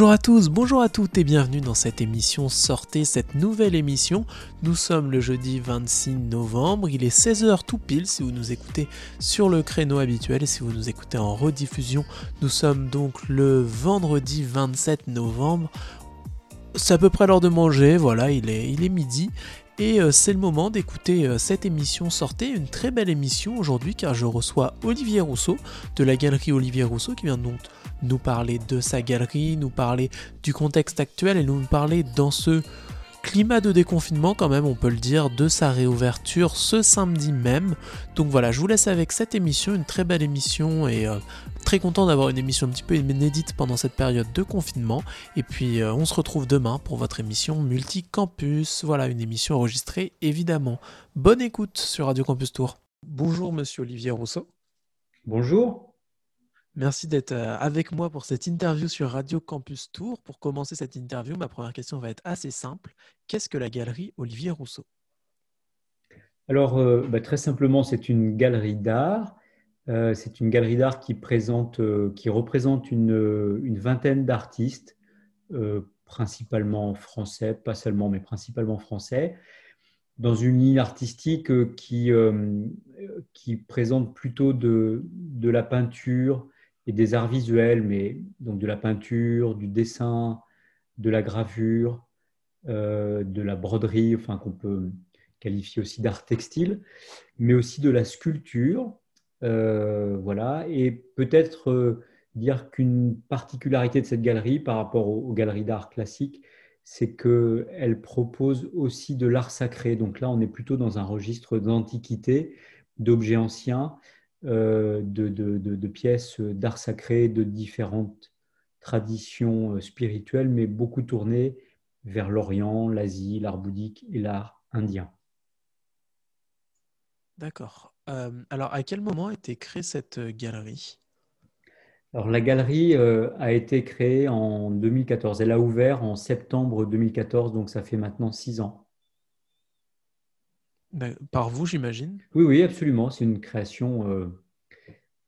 Bonjour à tous, bonjour à toutes et bienvenue dans cette émission Sortez, cette nouvelle émission. Nous sommes le jeudi 26 novembre, il est 16h tout pile si vous nous écoutez sur le créneau habituel et si vous nous écoutez en rediffusion, nous sommes donc le vendredi 27 novembre. C'est à peu près l'heure de manger, voilà, il est, il est midi et euh, c'est le moment d'écouter euh, cette émission. Sortez, une très belle émission aujourd'hui car je reçois Olivier Rousseau de la galerie Olivier Rousseau qui vient donc nous parler de sa galerie, nous parler du contexte actuel et nous parler dans ce climat de déconfinement quand même, on peut le dire, de sa réouverture ce samedi même. Donc voilà, je vous laisse avec cette émission, une très belle émission et euh, très content d'avoir une émission un petit peu inédite pendant cette période de confinement. Et puis euh, on se retrouve demain pour votre émission Multicampus. Voilà, une émission enregistrée évidemment. Bonne écoute sur Radio Campus Tour. Bonjour monsieur Olivier Rousseau. Bonjour. Merci d'être euh, avec moi pour cette interview sur Radio Campus Tour. Pour commencer cette interview, ma première question va être assez simple. Qu'est-ce que la galerie Olivier Rousseau? Alors, euh, bah, très simplement, c'est une galerie d'art. Euh, c'est une galerie d'art qui, représente une, vingtaine d'artistes, principalement français, pas seulement, mais principalement français, dans une ligne artistique qui, qui présente plutôt de la peinture, et des arts visuels, mais donc de la peinture, du dessin, de la gravure, euh, de la broderie, enfin qu'on peut qualifier aussi d'art textile, mais aussi de la sculpture, euh, voilà, et peut-être euh, dire qu'une particularité de cette galerie par rapport aux, galeries d'art classiques, c'est qu'elle propose aussi de l'art sacré. Donc là, on est plutôt dans un registre d'antiquité, d'objets anciens, euh, de, pièces d'art sacré de différentes traditions euh, spirituelles, mais beaucoup tournées vers l'Orient, l'Asie, l'art bouddhique et l'art indien. D'accord. Euh, alors, à quel moment a été créée cette galerie? Alors, la galerie a été créée en 2014. Elle a ouvert en septembre 2014, donc ça fait maintenant six ans. Par vous, j'imagine Oui, oui, absolument. C'est une création, euh,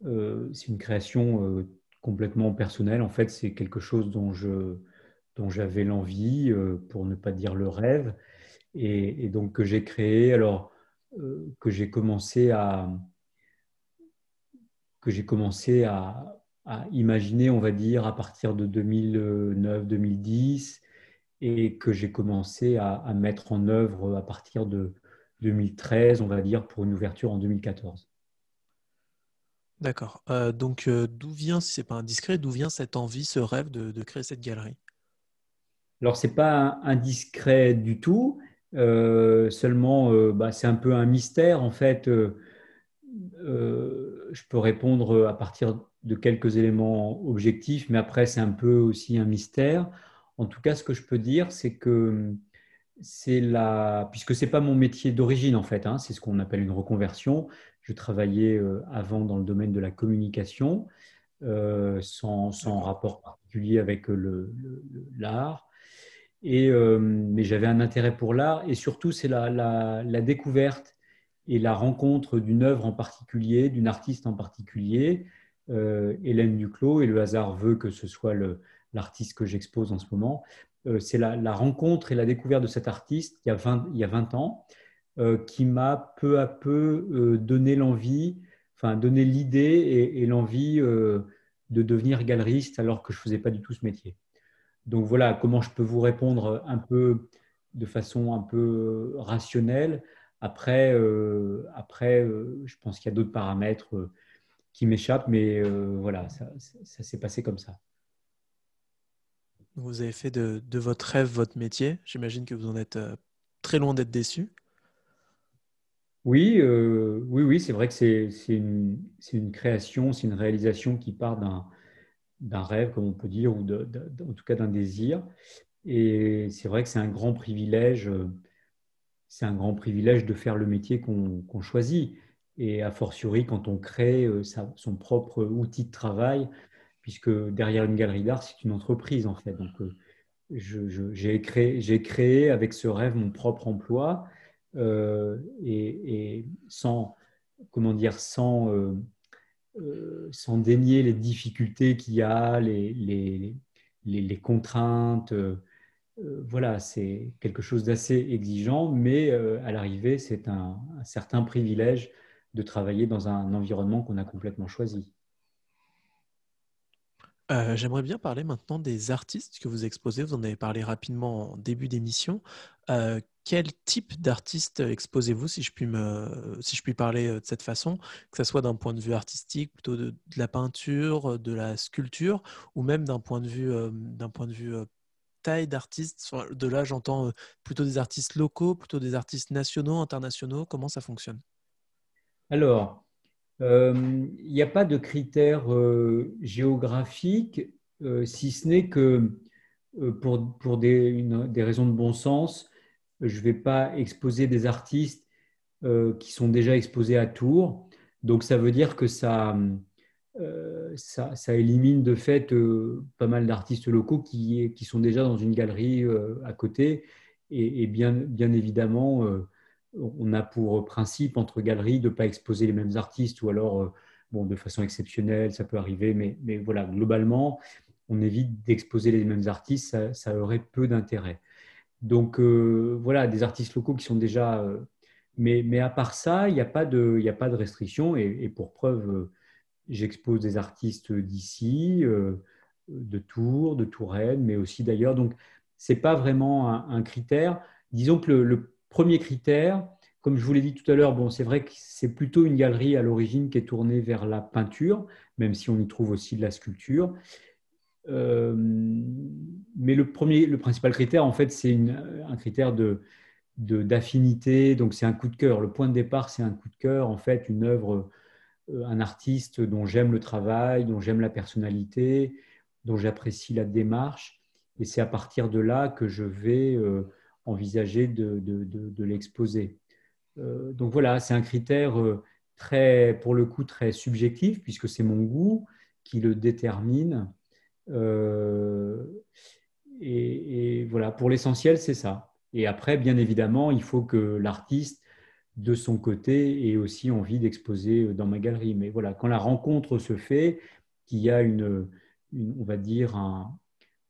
euh, c'est une création euh, complètement personnelle. En fait, c'est quelque chose dont je, dont j'avais l'envie, pour ne pas dire le rêve, et, donc que j'ai créé. Alors que j'ai commencé à que j'ai commencé à, imaginer, on va dire, à partir de 2009-2010, et que j'ai commencé à, mettre en œuvre à partir de 2013, on va dire, pour une ouverture en 2014. D'accord. Euh, donc, euh, d'où vient, si ce n'est pas indiscret, d'où vient cette envie, ce rêve de, créer cette galerie? Alors, ce n'est pas indiscret du tout. Euh, seulement, bah, c'est un peu un mystère. En fait, je peux répondre à partir de quelques éléments objectifs, mais après, c'est un peu aussi un mystère. En tout cas, ce que je peux dire, c'est que c'est la, puisque c'est pas mon métier d'origine en fait, hein, c'est ce qu'on appelle une reconversion. Je travaillais euh, avant dans le domaine de la communication, euh, sans, rapport particulier avec l'art. Et, euh, mais j'avais un intérêt pour l'art et surtout c'est la, la, découverte et la rencontre d'une œuvre en particulier, d'une artiste en particulier, Hélène Duclos, et le hasard veut que ce soit l'artiste que j'expose en ce moment, euh, c'est la, rencontre et la découverte de cet artiste il y a 20, il y a 20 ans euh, qui m'a peu à peu euh, donné l'envie, enfin donné l'idée et, l'envie de devenir galeriste alors que je ne faisais pas du tout ce métier. Donc voilà comment je peux vous répondre un peu de façon un peu rationnelle. Après, après je pense qu'il y a d'autres paramètres qui m'échappent, mais voilà, ça s'est passé comme ça. Vous avez fait de, votre rêve votre métier. J'imagine que vous en êtes euh, très loin d'être déçu. Oui, euh, oui, oui, c'est vrai que c'est une, création, c'est une réalisation qui part d'un rêve, comme on peut dire, ou en tout cas d'un désir. Et c'est vrai que c'est un grand privilège, euh, c'est un grand privilège de faire le métier qu'on choisit. Et a fortiori, quand on crée son propre outil de travail, puisque derrière une galerie d'art, c'est une entreprise en fait. Donc, euh, j'ai créé, créé, avec ce rêve mon propre emploi euh, et, sans, comment dire, sans, euh, sans dénier les difficultés qu'il y a, les, les, les, contraintes. voilà, c'est quelque chose d'assez exigeant, mais à l'arrivée, c'est un, certain privilège de travailler dans un environnement qu'on a complètement choisi. Euh, j'aimerais bien parler maintenant des artistes que vous exposez. Vous en avez parlé rapidement en début d'émission. Euh, quel type d'artistes exposez-vous, si, je puis si je puis parler euh, de cette façon, que ce soit d'un point de vue artistique, plutôt de, la peinture, de la sculpture, ou même d'un point de vue, d'un point de vue taille d'artistes De là, j'entends plutôt des artistes locaux, plutôt des artistes nationaux, internationaux. Comment ça fonctionne? Alors, euh, il n'y a pas de critères euh, géographiques, euh, si ce n'est que pour, pour des, des, raisons de bon sens, je ne vais pas exposer des artistes qui sont déjà exposés à Tours. Donc ça veut dire que ça, ça, ça, élimine de fait pas mal d'artistes locaux qui, qui, sont déjà dans une galerie à côté. Et, et bien, bien, évidemment, on a pour principe entre galeries de ne pas exposer les mêmes artistes ou alors, euh, bon, de façon exceptionnelle, ça peut arriver, mais, mais voilà, globalement, on évite d'exposer les mêmes artistes, ça, aurait peu d'intérêt. Donc euh, voilà, des artistes locaux qui sont déjà... Euh, mais, mais, à part ça, il n'y a, pas de, a pas de restriction et, pour preuve, j'expose des artistes d'ici, de Tours, de Touraine, mais aussi d'ailleurs. Donc, ce n'est pas vraiment un, critère. Disons que le Premier critère, comme je vous l'ai dit tout à l'heure, bon, c'est vrai que c'est plutôt une galerie à l'origine qui est tournée vers la peinture, même si on y trouve aussi de la sculpture. Euh, mais le, premier, le principal critère, en fait, c'est un critère de, d'affinité, donc c'est un coup de cœur. Le point de départ, c'est un coup de cœur, en fait, une œuvre, euh, un artiste dont j'aime le travail, dont j'aime la personnalité, dont j'apprécie la démarche. Et c'est à partir de là que je vais euh, envisager de, l'exposer. Euh, donc voilà, c'est un critère euh, très, pour le coup, très subjectif, puisque c'est mon goût qui le détermine. Euh, et, voilà, pour l'essentiel, c'est ça. Et après, bien évidemment, il faut que l'artiste, de son côté, ait aussi envie d'exposer dans ma galerie. Mais voilà, quand la rencontre se fait, qu'il y a une, une on va dire, un,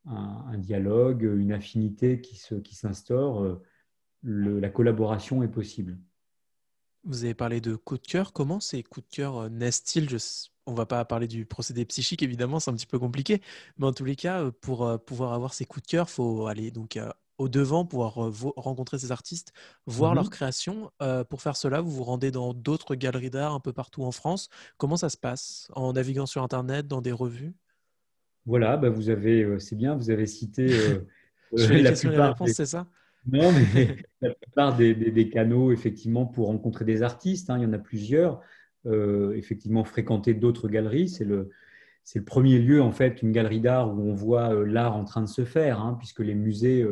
un, dialogue, une affinité qui, s'instaure, euh, la collaboration est possible. Vous avez parlé de coups de cœur. Comment ces coups de cœur euh, naissent-ils? On ne va pas parler du procédé psychique, évidemment, c'est un petit peu compliqué. Mais en tous les cas, euh, pour pouvoir avoir ces coups de cœur, il faut aller donc au devant, pouvoir rencontrer ces artistes, voir leur mhm. création. pour faire cela, vous vous rendez dans d'autres galeries d'art un peu partout en France. Comment ça se passe? En naviguant sur Internet, dans des revues? Voilà, bah, vous avez, euh, c'est bien, vous avez cité euh, euh, la plupart. c'est ça? Non, mais la plupart des, canaux, effectivement, pour rencontrer des artistes, hein, il y en a plusieurs. effectivement, fréquenter d'autres galeries, c'est le, c'est le premier lieu, en fait, une galerie d'art où on voit l'art en train de se faire, hein, puisque les musées,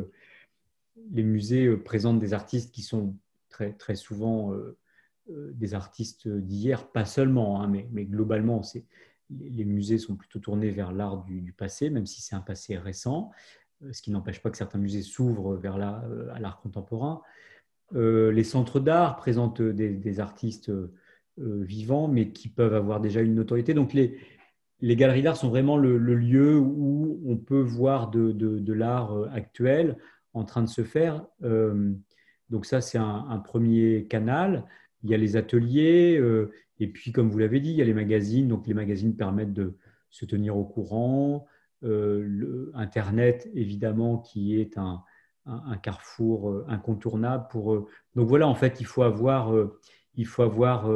les musées présentent des artistes qui sont très, très souvent des artistes d'hier, pas seulement, hein, mais, mais, globalement, c'est les musées sont plutôt tournés vers l'art du, passé, même si c'est un passé récent, euh, ce qui n'empêche pas que certains musées s'ouvrent vers euh, l'art contemporain. Euh, les centres d'art présentent des, artistes vivants, mais qui peuvent avoir déjà une notoriété. Donc les, galeries d'art sont vraiment le, lieu où on peut voir de, l'art actuel en train de se faire. donc ça, c'est un, premier canal. Il y a les ateliers, et puis, comme vous l'avez dit, il y a les magazines. Donc, les magazines permettent de se tenir au courant. Euh, Internet, évidemment, qui est un, carrefour euh, incontournable pour. eux. donc voilà, en fait, il faut avoir, euh, il faut avoir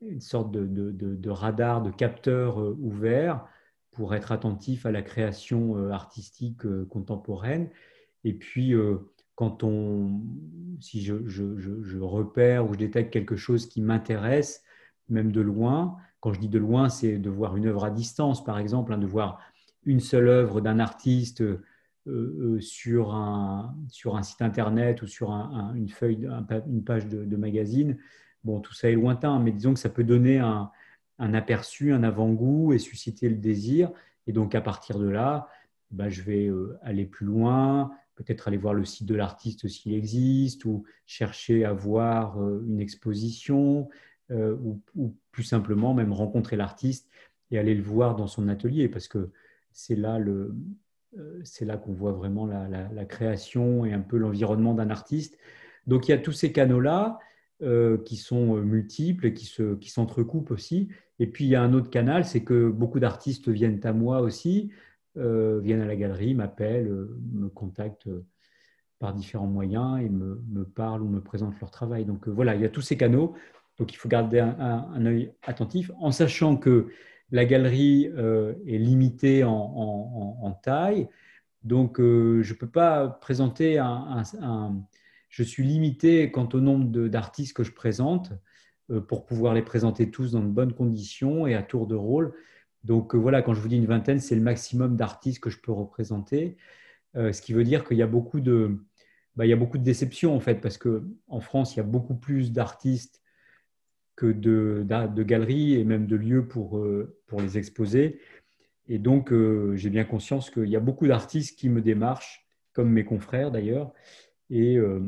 une sorte de, radar, de capteur ouvert pour être attentif à la création artistique contemporaine. Et puis, quand on, si je, repère ou je détecte quelque chose qui m'intéresse, même de loin, quand je dis de loin, c'est de voir une œuvre à distance, par exemple, hein, de voir une seule œuvre d'un artiste euh, euh, sur, un, site internet ou sur une page de, magazine. Bon, tout ça est lointain, mais disons que ça peut donner un, aperçu, un avant-goût et susciter le désir. Et donc, à partir de là, bah, je vais euh, aller plus loin, peut-être aller voir le site de l'artiste s'il existe, ou chercher à voir euh, une exposition, euh, ou, plus simplement même rencontrer l'artiste et aller le voir dans son atelier, parce que c'est là le, c'est là qu'on voit vraiment la, la, création et un peu l'environnement d'un artiste. Donc il y a tous ces canaux-là qui sont multiples et qui, se, qui s'entrecoupent aussi. Et puis il y a un autre canal, c'est que beaucoup d'artistes viennent à moi aussi, viennent à la galerie, m'appellent, me contactent par différents moyens et me, parlent ou me présentent leur travail. Donc voilà, il y a tous ces canaux. Donc il faut garder un, œil attentif en sachant que la galerie euh, est limitée en, taille. Donc euh, je ne peux pas présenter un, Je suis limité quant au nombre d'artistes que je présente euh, pour pouvoir les présenter tous dans de bonnes conditions et à tour de rôle. Donc voilà, quand je vous dis une vingtaine, c'est le maximum d'artistes que je peux représenter. ce qui veut dire qu'il y a beaucoup de, bah, il y a beaucoup de déceptions en fait, parce qu'en France, il y a beaucoup plus d'artistes que de, de, galeries et même de lieux pour, euh, pour les exposer. Et donc, euh, j'ai bien conscience qu'il y a beaucoup d'artistes qui me démarchent, comme mes confrères d'ailleurs, et, euh,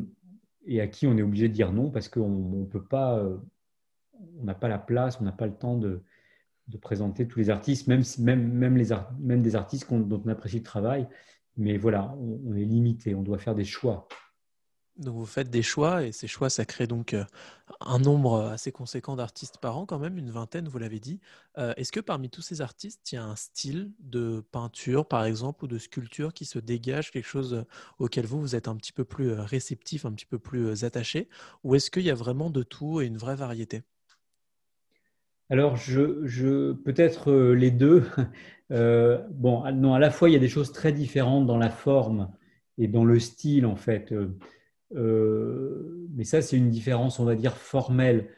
et, à qui on est obligé de dire non parce qu'on ne peut pas, on n'a pas la place, on n'a pas le temps de, de, présenter tous les artistes, même, même, même, les des artistes dont on apprécie le travail. Mais voilà, on est limité, on doit faire des choix. Donc vous faites des choix et ces choix, ça crée donc euh, un nombre assez conséquent d'artistes par an, quand même, une vingtaine, vous l'avez dit. Euh, est-ce que parmi tous ces artistes, il y a un style de peinture, par exemple, ou de sculpture qui se dégage, quelque chose auquel vous, vous êtes un petit peu plus euh, réceptif, un petit peu plus attaché? Ou est-ce qu'il y a vraiment de tout et une vraie variété? Alors, je, peut-être les deux. bon, non, à la fois, il y a des choses très différentes dans la forme et dans le style, en fait. Euh, mais ça, c'est une différence, on va dire, formelle.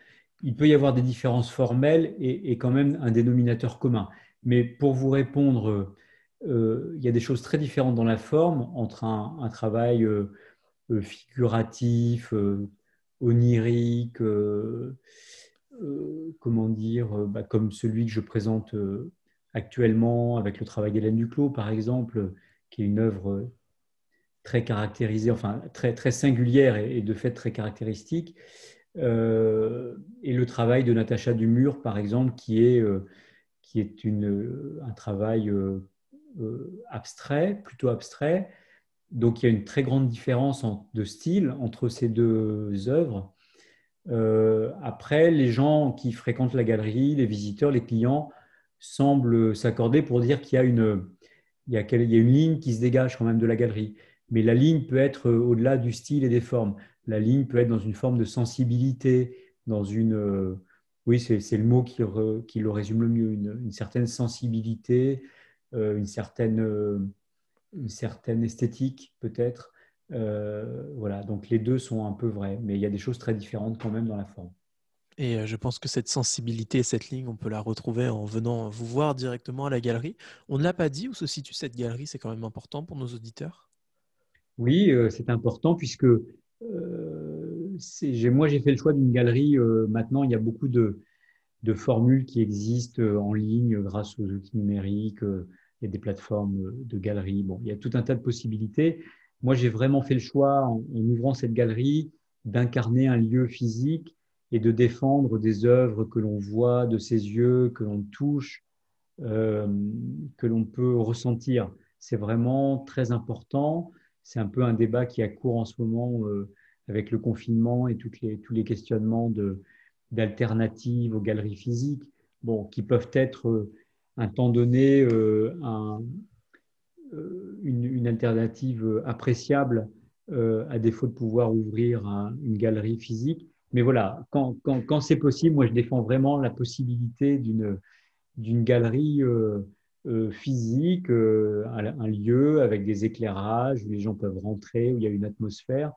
Il peut y avoir des différences formelles et, quand même un dénominateur commun. Mais pour vous répondre, euh, il y a des choses très différentes dans la forme entre un, travail euh, figuratif, onirique, comment dire, bah, comme celui que je présente actuellement avec le travail d'Hélène Duclos, par exemple, qui est une œuvre très caractérisée, enfin très, très singulière et, de fait très caractéristique. Euh, et le travail de Natacha Dumur, par exemple, qui est, euh, qui est une, un travail euh, abstrait, plutôt abstrait. Donc il y a une très grande différence de style entre ces deux œuvres. Après, les gens qui fréquentent la galerie, les visiteurs, les clients, semblent s'accorder pour dire qu'il y a une, il y a, il y a une ligne qui se dégage quand même de la galerie. Mais la ligne peut être euh, au-delà du style et des formes. La ligne peut être dans une forme de sensibilité, dans une... Euh, oui, c'est le mot qui, le résume le mieux, une, certaine sensibilité, euh, une, certaine, une certaine esthétique peut-être. Voilà, donc les deux sont un peu vrais, mais il y a des choses très différentes quand même dans la forme. Et je pense que cette sensibilité, cette ligne, on peut la retrouver en venant vous voir directement à la galerie. On ne l'a pas dit où se situe cette galerie, c'est quand même important pour nos auditeurs? Oui, euh, c'est important puisque euh, moi j'ai fait le choix d'une galerie. Euh, maintenant, il y a beaucoup de, formules qui existent en ligne grâce aux outils numériques. il y a des plateformes de galeries. Bon, il y a tout un tas de possibilités. Moi, j'ai vraiment fait le choix, en, ouvrant cette galerie, d'incarner un lieu physique et de défendre des œuvres que l'on voit de ses yeux, que l'on touche, que l'on peut ressentir. C'est vraiment très important c'est un peu un débat qui a cours en ce moment euh, avec le confinement et toutes les, tous les questionnements d'alternatives aux galeries physiques, bon, qui peuvent être euh, un temps donné euh, une, alternative appréciable à défaut de pouvoir ouvrir une galerie physique. Mais voilà, quand, quand c'est possible, moi je défends vraiment la possibilité d'une galerie euh, physique, euh, un, lieu avec des éclairages où les gens peuvent rentrer, où il y a une atmosphère.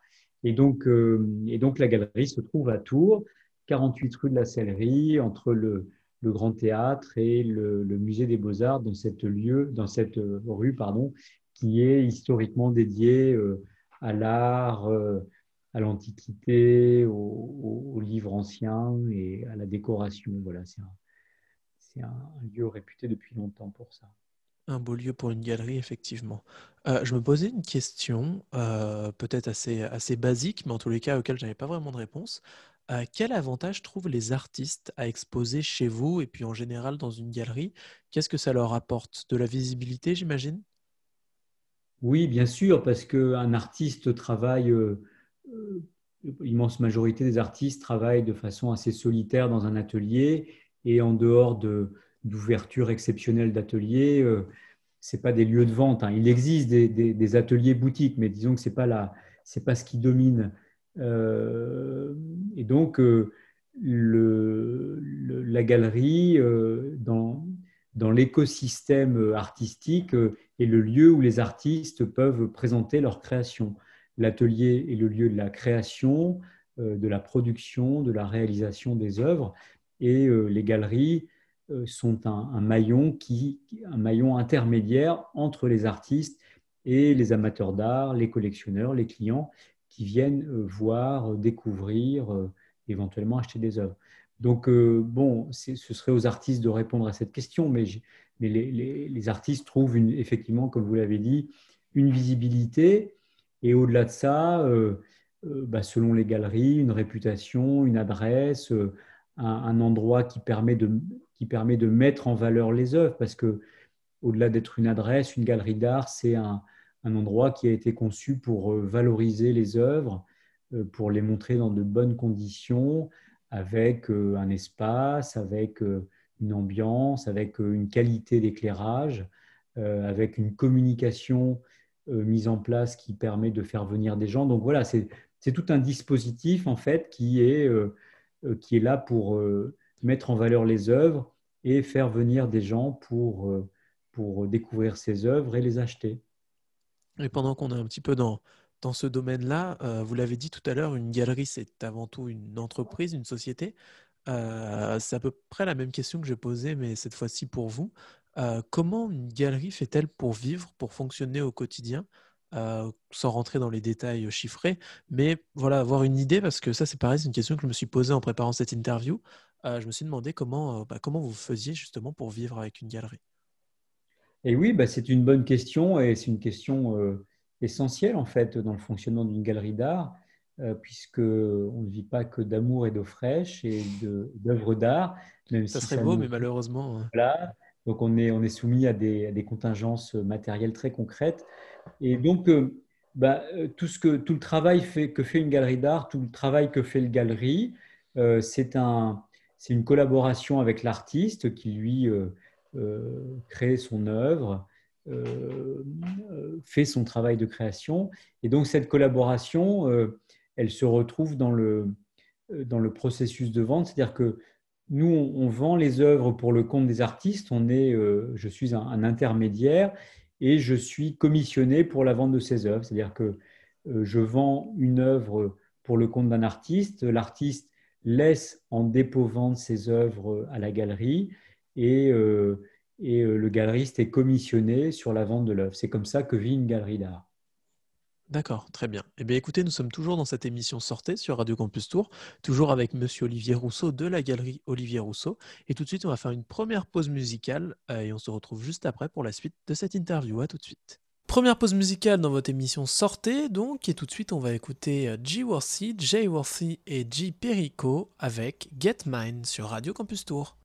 Et donc, euh, et donc la galerie se trouve à Tours, 48 rue de la Sellerie, entre le, le Grand Théâtre et le, Musée des Beaux-Arts, dans cette, lieu, dans cette rue pardon, qui est historiquement dédiée à l'art, à l'Antiquité, aux, livres anciens et à la décoration. Voilà, c'est un, lieu réputé depuis longtemps pour ça. Un beau lieu pour une galerie, effectivement. Euh, je me posais une question, euh, peut-être assez, assez basique, mais en tous les cas auquel je n'avais pas vraiment de réponse. Quel avantage trouvent les artistes à exposer chez vous et puis en général dans une galerie? Qu'est-ce que ça leur apporte? De la visibilité, j'imagine? Oui, bien sûr, parce qu'un artiste travaille, l'immense majorité des artistes travaillent de façon assez solitaire dans un atelier et en dehors d'ouverture exceptionnelle d'ateliers c'est pas des lieux de vente. Hein. Il existe des, ateliers boutiques, mais disons que c'est pas la, c'est pas ce qui domine. Euh, et donc euh, la galerie euh, dans, l'écosystème artistique est le lieu où les artistes peuvent présenter leur création. L'atelier est le lieu de la création, de la production, de la réalisation des œuvres, et les galeries sont un, maillon qui, un maillon intermédiaire entre les artistes et les amateurs d'art, les collectionneurs, les clients viennent euh, voir, découvrir, euh, éventuellement acheter des œuvres. Donc, bon, ce serait aux artistes de répondre à cette question, mais, mais les, artistes trouvent effectivement, comme vous l'avez dit, une visibilité et au-delà de ça, bah, selon les galeries, une réputation, une adresse, un, endroit qui permet, de, qui permet de mettre en valeur les œuvres, parce que au-delà d'être une adresse, une galerie d'art, c'est un, un, endroit qui a été conçu pour euh, valoriser les œuvres, euh, pour les montrer dans de bonnes conditions, avec euh, un espace, avec une ambiance, avec une qualité d'éclairage, avec une communication mise en place qui permet de faire venir des gens. Donc voilà, c'est tout un dispositif en fait qui est qui est là pour mettre en valeur les œuvres et faire venir des gens pour, pour découvrir ces œuvres et les acheter. Et pendant qu'on est un petit peu dans, dans ce domaine-là, vous l'avez dit tout à l'heure, une galerie, c'est avant tout une entreprise, une société. c'est à peu près la même question que j'ai posée, mais cette fois-ci pour vous. comment une galerie fait-elle pour vivre, pour fonctionner au quotidien? Euh, sans rentrer dans les détails chiffrés, mais voilà, avoir une idée, parce que ça, c'est pareil, c'est une question que je me suis posée en préparant cette interview. Euh, je me suis demandé comment, euh, bah, comment vous faisiez justement pour vivre avec une galerie. Et oui, bah, c'est une bonne question et c'est une question essentielle en fait dans le fonctionnement d'une galerie d'art, puisque on ne vit pas que d'amour et d'eau fraîche et d'œuvres d'art. ça serait beau, mais malheureusement. Voilà. Donc on est, on est soumis à des, à des contingences matérielles très concrètes. Et donc, euh, bah, euh, tout, ce que, tout le travail fait, que fait une galerie d'art, tout le travail que fait le galerie, euh, c'est un, une collaboration avec l'artiste qui, lui, crée son œuvre, fait son travail de création. Et donc, cette collaboration, elle se retrouve dans le, dans le processus de vente. C'est-à-dire que nous, on, vend les œuvres pour le compte des artistes. On est, je suis un intermédiaire et je suis commissionné pour la vente de ces œuvres. C'est-à-dire que euh, je vends une œuvre pour le compte d'un artiste, l'artiste laisse en dépôt-vente ses œuvres à la galerie et, euh, euh, le galeriste est commissionné sur la vente de l'œuvre. C'est comme ça que vit une galerie d'art. D'accord, très bien. Eh bien, écoutez, nous sommes toujours dans cette émission Sortez sur Radio Campus Tour, toujours avec Monsieur Olivier Rousseau de la galerie Olivier Rousseau. Et tout de suite, on va faire une première pause musicale euh, et on se retrouve juste après pour la suite de cette interview. À tout de suite. Première pause musicale dans votre émission Sortez, donc, et tout de suite, on va écouter G. Worthy, Jay Worthy et G. Perico avec Get Mine sur Radio Campus Tour.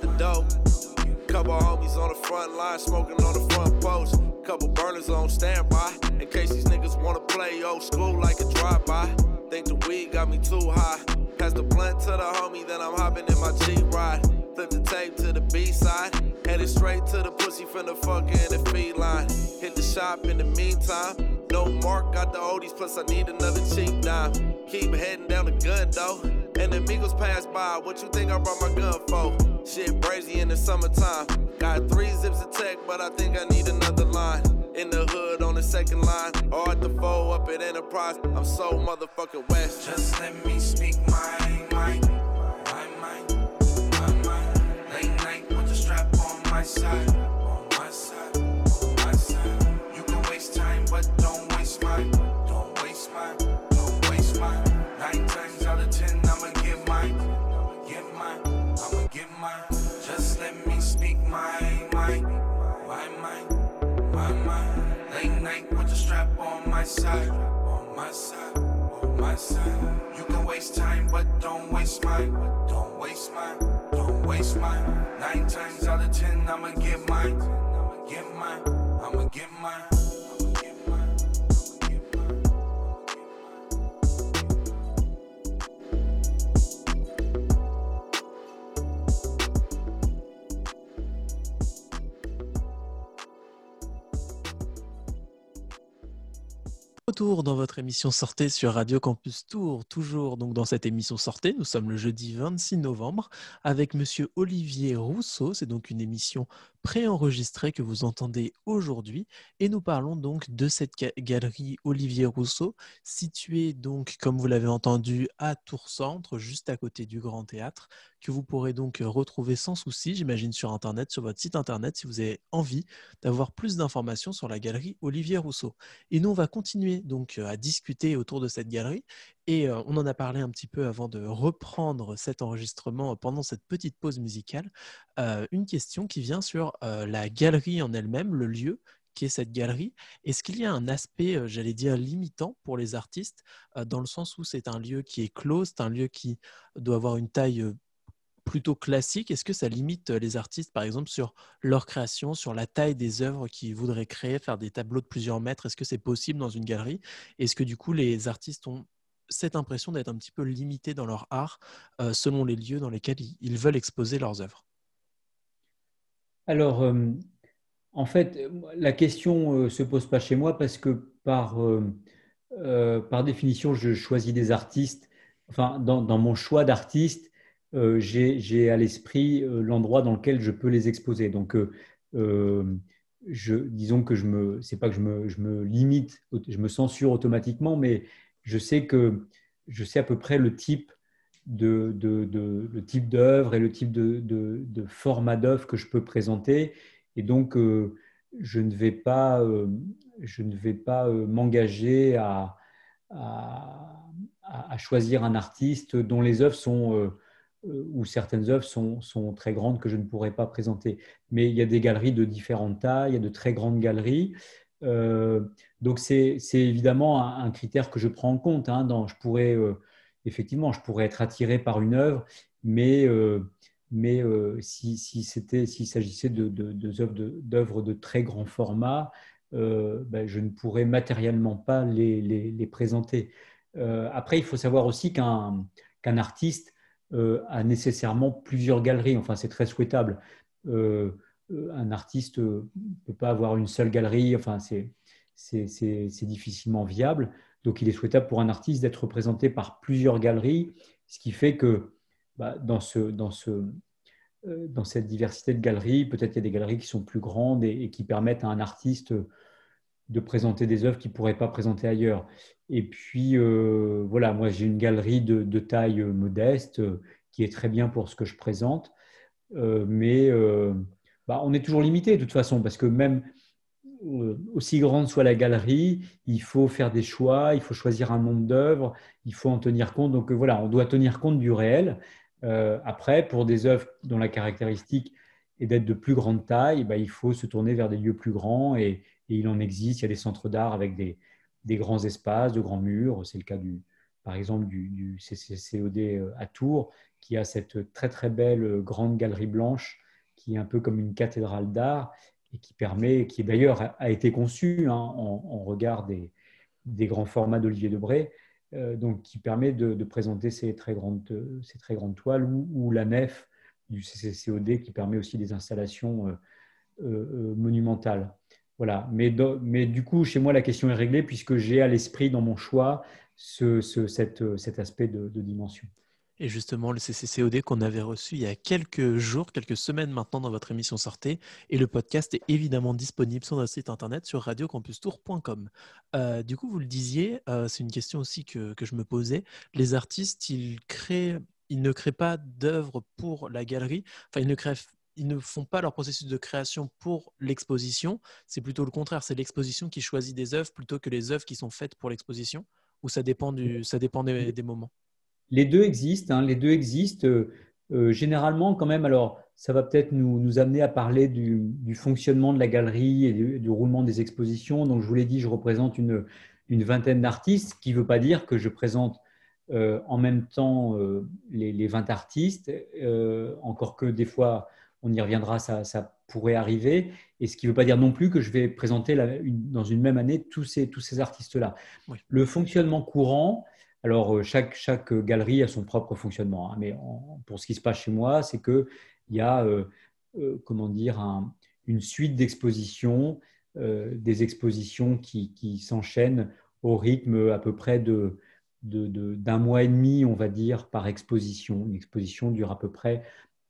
The door. Couple homies on the front line, smoking on the front post. Couple burners on standby, in case these niggas wanna play old school like a drive-by. Think the weed got me too high. Pass the blunt to the homie, then I'm hopping in my G-Ride. Flip the tape to the B-side, headed straight to the pussy from the fucking the feed line. Hit the shop in the meantime. No mark, got the oldies, plus I need another cheap dime. Keep heading down the gun though. And the Migos pass by, what you think I brought my gun for? Shit brazy in the summertime. Got three zips of tech, but I think I need another line. In the hood on the second line, or at the foe up at Enterprise. I'm so motherfucking west. Just let me speak my mind. My side. On my side. On my side. You can waste time, but don't waste mine. Don't waste mine. Don't waste mine. Nine times out of ten, I'ma give mine. Give mine. I'ma give mine. Just let me speak my mind. My mind. My mind. Late night with the strap on my side. On my side. On my side. You can waste time, but don't waste mine. Don't waste mine. Waste mine. Nine times out of ten, I'ma give mine. I'ma give mine. I'ma give mine. Retour dans votre émission Sortez sur Radio Campus Tour, toujours donc dans cette émission Sortez, nous sommes le jeudi 26 novembre avec monsieur Olivier Rousseau, c'est donc une émission préenregistrée que vous entendez aujourd'hui et nous parlons donc de cette ga- galerie Olivier Rousseau située donc comme vous l'avez entendu à Tours Centre, juste à côté du Grand Théâtre que vous pourrez donc retrouver sans souci, j'imagine sur internet, sur votre site internet si vous avez envie d'avoir plus d'informations sur la galerie Olivier Rousseau. Et nous, on va continuer donc euh, à discuter autour de cette galerie. Et on en a parlé un petit peu avant de reprendre cet enregistrement pendant cette petite pause musicale. Une question qui vient sur la galerie en elle-même, le lieu qui est cette galerie. Est-ce qu'il y a un aspect, j'allais dire, limitant pour les artistes, dans le sens où c'est un lieu qui est clos, c'est un lieu qui doit avoir une taille plutôt classique? Est-ce que ça limite les artistes, par exemple, sur leur création, sur la taille des œuvres qu'ils voudraient créer, faire des tableaux de plusieurs mètres? Est-ce que c'est possible dans une galerie? Est-ce que du coup, les artistes ont cette impression d'être un petit peu limités dans leur art euh, selon les lieux dans lesquels ils, veulent exposer leurs œuvres? Alors, en fait, la question ne se pose pas chez moi parce que par, par définition, je choisis des artistes. Enfin, dans, mon choix d'artistes, euh, j'ai à l'esprit l'endroit dans lequel je peux les exposer. Donc, je, disons que je me, c'est pas que je me, je me limite, je me censure automatiquement, mais je sais que je sais à peu près le type de, de, type d'œuvre et le type de, de- format d'œuvre que je peux présenter. Et donc, euh, je ne vais pas, euh, je ne vais pas euh, m'engager à, à- choisir un artiste dont les œuvres sont, ou certaines œuvres sont, sont très grandes que je ne pourrais pas présenter. Mais il y a des galeries de différentes tailles, il y a de très grandes galeries. Donc, c'est évidemment un, critère que je prends en compte. hein, je pourrais, euh, effectivement, je pourrais être attiré par une œuvre, mais, euh, mais euh, s'il s'agissait de, de, de de, très grand format, euh, ben, je ne pourrais matériellement pas les, les, présenter. Euh, après, il faut savoir aussi qu'un qu'un artiste a nécessairement plusieurs galeries. Enfin, c'est très souhaitable. Un artiste ne peut pas avoir une seule galerie. Enfin, c'est c'est- difficilement viable. Donc, il est souhaitable pour un artiste d'être représenté par plusieurs galeries, ce qui fait que bah, dans, ce, dans, ce, euh, dans cette diversité de galeries, peut-être il y a des galeries qui sont plus grandes et, qui permettent à un artiste de présenter des œuvres qu'il ne pourrait pas présenter ailleurs. Et puis, euh, voilà, moi j'ai une galerie de, de taille modeste euh, qui est très bien pour ce que je présente. Mais bah, on est toujours limité de toute façon, parce que même aussi grande soit la galerie, il faut faire des choix, il faut choisir un nombre d'œuvres, il faut en tenir compte. Donc voilà, on doit tenir compte du réel. après, pour des œuvres dont la caractéristique est d'être de plus grande taille, bah, il faut se tourner vers des lieux plus grands et, il en existe. Il y a des centres d'art avec des, grands espaces, de grands murs. C'est le cas du, par exemple du, du CCCOD à Tours, qui a cette très très belle euh, grande galerie blanche qui est un peu comme une cathédrale d'art et qui permet, qui d'ailleurs a été conçue hein, en, regard des, grands formats d'Olivier Debré, euh, donc qui permet de, présenter ces très grandes, ces très grandes toiles ou, la nef du CCCOD qui permet aussi des installations euh, monumentales. Voilà. Mais, mais, du coup, chez moi, la question est réglée puisque j'ai à l'esprit dans mon choix ce, cet aspect de dimension. Et justement, le CCCOD qu'on avait reçu il y a quelques jours, quelques semaines maintenant dans votre émission Sortez. Et le podcast est évidemment disponible sur notre site internet sur radiocampustour.com. Euh, du coup, vous le disiez, euh, c'est une question aussi que, que, je me posais. Les artistes, ils, créent, ils ne créent pas d'œuvres pour la galerie. Enfin, ils ne, créent, ils ne font pas leur processus de création pour l'exposition. C'est plutôt le contraire. C'est l'exposition qui choisit des œuvres plutôt que les œuvres qui sont faites pour l'exposition. Ou ça dépend, du, ça dépend des, des moments? Les deux existent. Hein, les deux existent. Euh, euh, généralement, quand même, alors, ça va peut-être nous, nous, amener à parler du, fonctionnement de la galerie et du, roulement des expositions. Donc, je vous l'ai dit, je représente une, une vingtaine d'artistes, ce qui ne veut pas dire que je présente euh, en même temps les, les, 20 artistes, encore que des fois, on y reviendra, ça, ça pourrait arriver. Et ce qui ne veut pas dire non plus que je vais présenter dans une même année tous ces, tous ces artistes-là. Le fonctionnement courant, alors, euh, chaque, chaque galerie a son propre fonctionnement. Hein, mais pour ce qui se passe chez moi, c'est qu'il y a, euh, euh, comment dire, une suite d'expositions, des expositions qui, s'enchaînent au rythme à peu près de, d'un mois et demi, on va dire, par exposition. Une exposition dure à peu près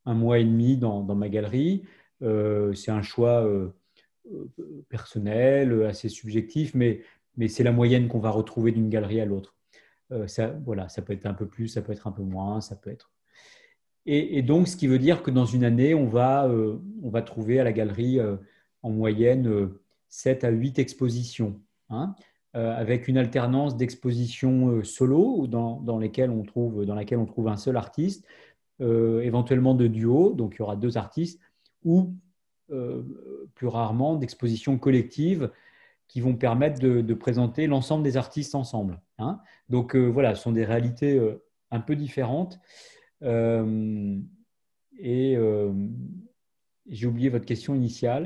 un mois et demi dans, ma galerie. c'est un choix personnel, assez subjectif, mais c'est la moyenne qu'on va retrouver d'une galerie à l'autre. Euh, ça, voilà, ça peut être un peu plus, ça peut être un peu moins, ça peut être. Et, donc, ce qui veut dire que dans une année, on va, euh, on va trouver à la galerie euh, en moyenne 7 à 8 expositions, hein, avec une alternance d'expositions solo dans, dans, lesquelles on trouve, dans laquelle on trouve un seul artiste, éventuellement de duo, donc il y aura deux artistes, ou plus rarement d'expositions collectives qui vont permettre de, présenter l'ensemble des artistes ensemble. Hein. Donc euh, voilà, ce sont des réalités euh, un peu différentes. Euh, et j'ai oublié votre question initiale.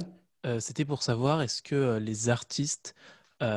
C'était pour savoir, est-ce que les artistes...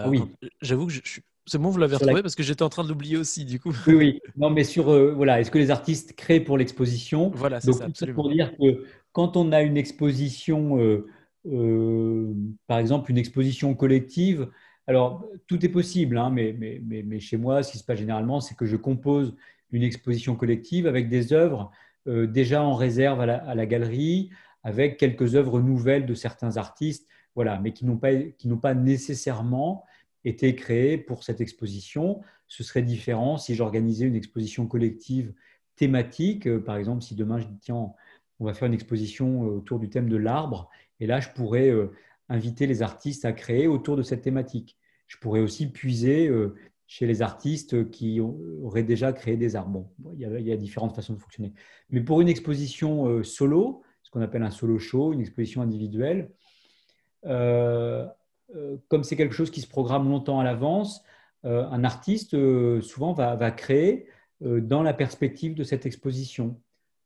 oui. J'avoue que je, C'est bon, vous l'avez retrouvé parce que j'étais en train de l'oublier aussi, du coup. Oui, oui. Non, mais sur voilà, est-ce que les artistes créent pour l'exposition? Voilà, c'est ça. Absolument. Pour dire que quand on a une exposition euh, par exemple, une exposition collective. Alors, tout est possible, hein, mais, mais, mais, chez moi, ce qui se passe généralement, c'est que je compose une exposition collective avec des œuvres euh, déjà en réserve à la, galerie, avec quelques œuvres nouvelles de certains artistes, voilà, mais qui n'ont pas, qui n'ont pas nécessairement été créées pour cette exposition. Ce serait différent si j'organisais une exposition collective thématique. Euh, par exemple, si demain je dis, tiens, on va faire une exposition autour du thème de l'arbre, et là, je pourrais euh, inviter les artistes à créer autour de cette thématique. Je pourrais aussi puiser euh, chez les artistes qui auraient déjà créé des arbres. il, y a, différentes façons de fonctionner. Mais pour une exposition euh, solo, ce qu'on appelle un solo show, une exposition individuelle, comme c'est quelque chose qui se programme longtemps à l'avance, un artiste souvent va créer dans la perspective de cette exposition.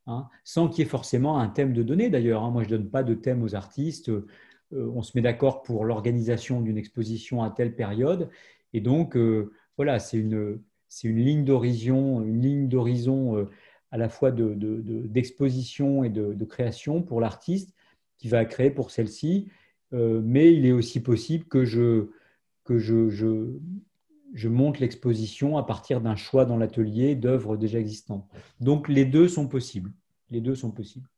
Hein, sans qu'il y ait forcément un thème de données d'ailleurs. Hein. Moi, je ne donne pas de thème aux artistes. Euh, on se met d'accord pour l'organisation d'une exposition à telle période. Et donc, euh, voilà, c'est une, une ligne d'horizon, une ligne d'horizon euh, à la fois d'exposition de, et de, création pour l'artiste qui va créer pour celle-ci. mais il est aussi possible que je, que je, je monte l'exposition à partir d'un choix dans l'atelier d'œuvres déjà existantes. Donc les deux sont possibles. Les deux sont possibles.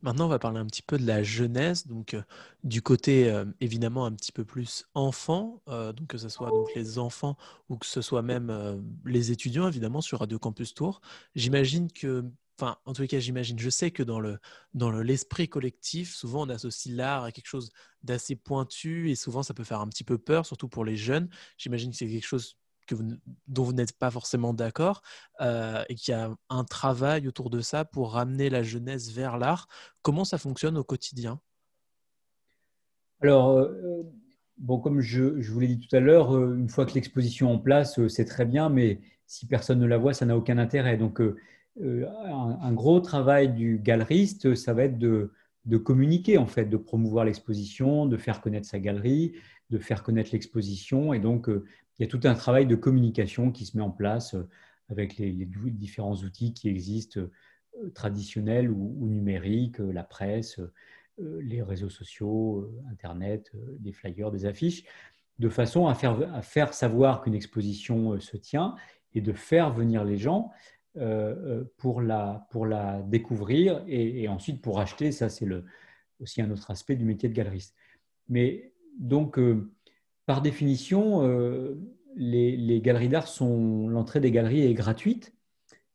Maintenant, on va parler un petit peu de la jeunesse, donc euh, du côté euh, évidemment un petit peu plus enfant, euh, donc que ce soit donc les enfants ou que ce soit même les étudiants évidemment sur Radio Campus Tour. J'imagine que en tous les cas, j'imagine, je sais que dans le dans l'esprit collectif, souvent on associe l'art à quelque chose d'assez pointu et souvent ça peut faire un petit peu peur, surtout pour les jeunes. J'imagine que c'est quelque chose que dont vous n'êtes pas forcément d'accord euh, et qu'il y a un travail autour de ça pour ramener la jeunesse vers l'art. Comment ça fonctionne au quotidien? Alors, euh, bon, comme je, je vous l'ai dit tout à l'heure, euh, une fois que l'exposition est en place, c'est très bien, mais si personne ne la voit, ça n'a aucun intérêt. Donc, un, un gros travail du galeriste, ça va être de, communiquer, en fait, de promouvoir l'exposition, de faire connaître sa galerie, de faire connaître l'exposition. Et donc, euh, il y a tout un travail de communication qui se met en place euh, avec les, différents outils qui existent, euh, traditionnels ou, numériques, euh, la presse, euh, les réseaux sociaux, euh, Internet, euh, des flyers, des affiches, de façon à faire, savoir qu'une exposition euh, se tient et de faire venir les gens euh, euh, pour, la, pour la découvrir et, ensuite pour acheter. Ça, c'est aussi un autre aspect du métier de galeriste. Mais donc, euh, par définition, euh, les, les galeries d'art sont l'entrée des galeries est gratuite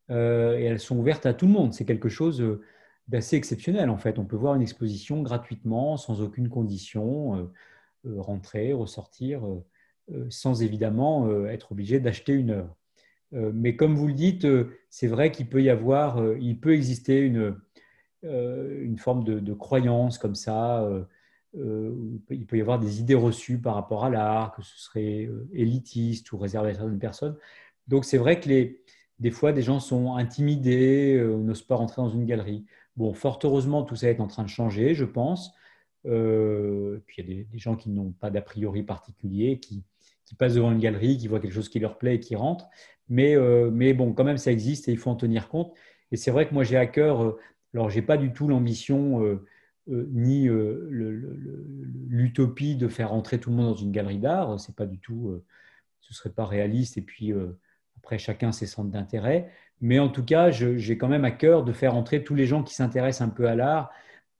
euh, et elles sont ouvertes à tout le monde. C'est quelque chose euh, d'assez exceptionnel en fait. On peut voir une exposition gratuitement, sans aucune condition, euh, euh, rentrer, ressortir, euh, euh, sans évidemment euh, être obligé d'acheter une œuvre. Euh, mais comme vous le dites, euh, c'est vrai qu'il peut y avoir, euh, il peut exister une, forme de, croyance comme ça. il peut y avoir des idées reçues par rapport à l'art, que ce serait élitiste ou réservé à certaines personnes. Donc c'est vrai que des fois, des gens sont intimidés, n'osent pas rentrer dans une galerie. Bon, fort heureusement, tout ça est en train de changer, je pense. Puis il y a des, des gens qui n'ont pas d'a priori particulier, qui, qui passent devant une galerie, qui voient quelque chose qui leur plaît et qui rentrent. Mais, euh, mais bon, quand même, ça existe et il faut en tenir compte. Et c'est vrai que moi, j'ai à cœur, euh, alors j'ai pas du tout l'ambition euh, ni l'utopie de faire entrer tout le monde dans une galerie d'art. C'est pas du tout, ce serait pas réaliste. Et puis après, chacun ses centres d'intérêt. Mais en tout cas, j'ai quand même à cœur de faire entrer tous les gens qui s'intéressent un peu à l'art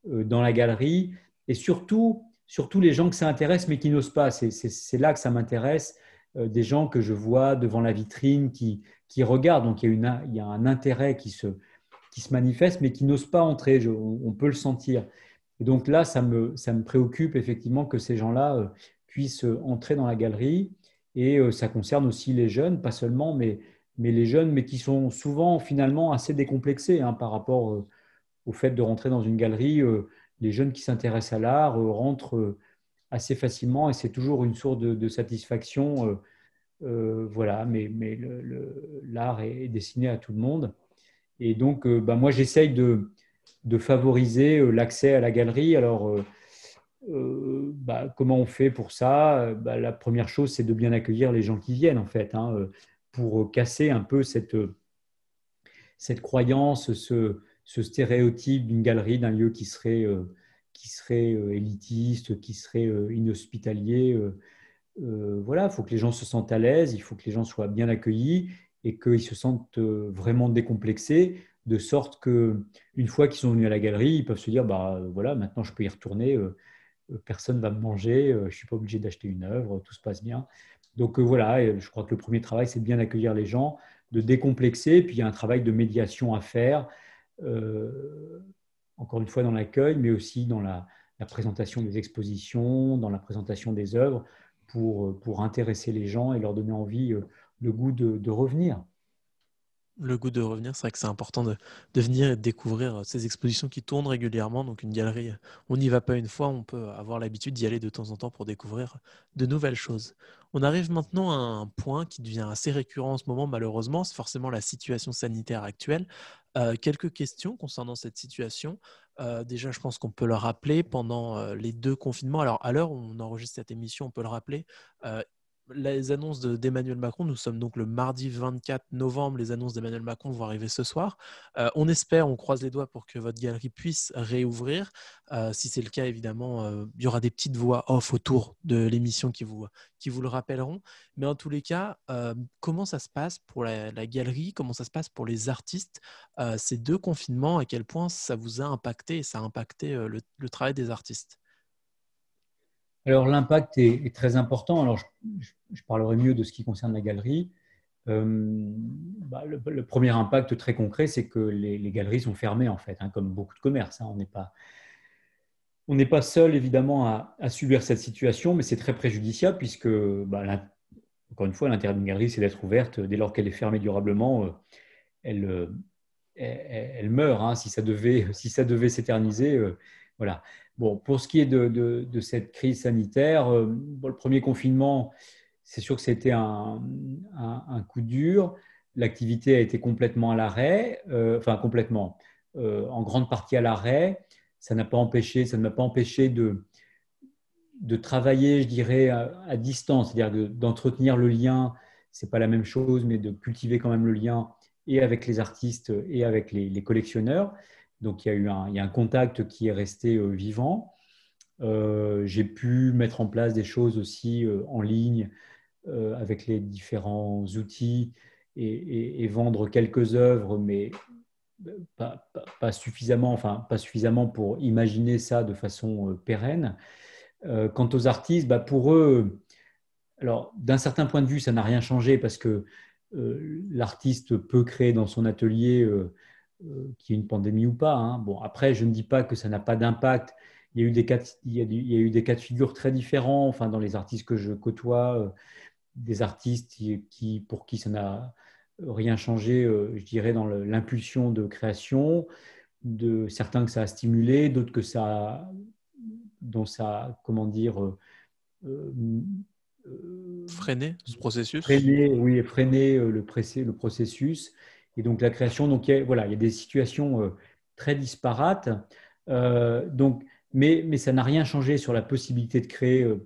dans la galerie et surtout, surtout les gens que ça intéresse mais qui n'osent pas. C'est là que ça m'intéresse. Euh, des gens que je vois devant la vitrine qui, qui regardent. Donc il y, a une, il y a un intérêt qui se, qui se manifeste mais qui n'osent pas entrer. On, peut le sentir. Et donc là, ça me, ça me préoccupe effectivement que ces gens-là euh, puissent euh, entrer dans la galerie. Et ça concerne aussi les jeunes, pas seulement, mais, mais les jeunes, mais qui sont souvent finalement assez décomplexés hein, par rapport au fait de rentrer dans une galerie. Les jeunes qui s'intéressent à l'art rentrent assez facilement et c'est toujours une source de, satisfaction. euh, euh, voilà, mais, mais l'art est, est destiné à tout le monde. Et donc, euh, bah, moi, j'essaye de, favoriser l'accès à la galerie. Alors, bah, comment on fait pour ça? Bah, La première chose, c'est de bien accueillir les gens qui viennent, en fait, hein, pour casser un peu cette, cette croyance, ce, stéréotype d'une galerie, d'un lieu qui serait, qui serait euh, élitiste, qui serait euh, inhospitalier. euh, voilà, il faut que les gens se sentent à l'aise, il faut que les gens soient bien accueillis et qu'ils se sentent vraiment décomplexés, de sorte que une fois qu'ils sont venus à la galerie, ils peuvent se dire bah voilà, maintenant je peux y retourner, personne va me manger, je suis pas obligé d'acheter une œuvre, tout se passe bien. Donc voilà, je crois que le premier travail c'est de bien accueillir les gens, de décomplexer, puis il y a un travail de médiation à faire, encore une fois dans l'accueil, mais aussi dans la, présentation des expositions, dans la présentation des œuvres pour, pour intéresser les gens et leur donner envie, euh, le goût de, de revenir. Le goût de revenir, c'est vrai que c'est important de, de venir et de découvrir euh, ces expositions qui tournent régulièrement. Donc une galerie, on n'y va pas une fois, on peut avoir l'habitude d'y aller de temps en temps pour découvrir de nouvelles choses. On arrive maintenant à un point qui devient assez récurrent en ce moment, malheureusement, c'est forcément la situation sanitaire actuelle. Euh, quelques questions concernant cette situation. Euh, déjà, je pense qu'on peut le rappeler pendant euh, les deux confinements. Alors, à l'heure où on enregistre cette émission, on peut le rappeler. Les annonces de- d'Emmanuel Macron, nous sommes donc le mardi 24 novembre, les annonces d'Emmanuel Macron vont arriver ce soir. Euh, on espère, on croise les doigts pour que votre galerie puisse réouvrir. Euh, si c'est le cas, évidemment, euh, il y aura des petites voix off autour de l'émission qui vous, le rappelleront. Mais en tous les cas, comment ça se passe pour la, galerie? Comment ça se passe pour les artistes Ces deux confinements, à quel point ça vous a impacté et ça a impacté le travail des artistes? Alors l'impact est, très important. Alors je, parlerai mieux de ce qui concerne la galerie. Euh, bah, le, premier impact très concret, c'est que les, galeries sont fermées, en fait, hein, comme beaucoup de commerces. hein. On n'est pas, on n'est pas seul, évidemment, à, subir cette situation, mais c'est très préjudiciable puisque, bah, encore une fois, l'intérêt d'une galerie, c'est d'être ouverte. Dès lors qu'elle est fermée durablement, euh, elle, euh, elle, elle meurt. hein. Si ça devait, si ça devait s'éterniser, voilà. Bon, pour ce qui est de, cette crise sanitaire, euh, le premier confinement, c'est sûr que c'était un, un- un coup dur. L'activité a été complètement à l'arrêt, euh, enfin complètement, euh, en grande partie à l'arrêt. Ça n'a pas empêché, ça ne m'a pas empêché de, travailler, je dirais, à, distance, c'est-à-dire de- d'entretenir le lien. C'est pas la même chose, mais de cultiver quand même le lien et avec les artistes et avec les collectionneurs. Donc il y a eu un, il y a un contact qui est resté euh, vivant. Euh, J'ai pu mettre en place des choses aussi euh, en ligne avec les différents outils et, vendre quelques œuvres, mais pas, suffisamment, enfin pas suffisamment pour imaginer ça de façon pérenne. Quant aux artistes, bah, pour eux, alors d'un certain point de vue, ça n'a rien changé parce que l'artiste peut créer dans son atelier, qu'il y ait une pandémie ou pas. hein. Bon, après, je ne dis pas que ça n'a pas d'impact. Il y a eu des cas, de- il y a, du- il y a eu des cas de figure très différents. Enfin, dans les artistes que je côtoie, euh, des artistes qui, qui- pour qui ça n'a rien changé, euh, je dirais, dans l'impulsion de création, de certains que ça a stimulé, d'autres que ça, dont ça, comment dire, euh, euh, euh, Freiner ce processus? freiner, oui, freiner euh, le processus et donc la création. Donc il y a, voilà, il y a des situations euh, très disparates. Euh, donc, mais, mais ça n'a rien changé sur la possibilité de créer, euh,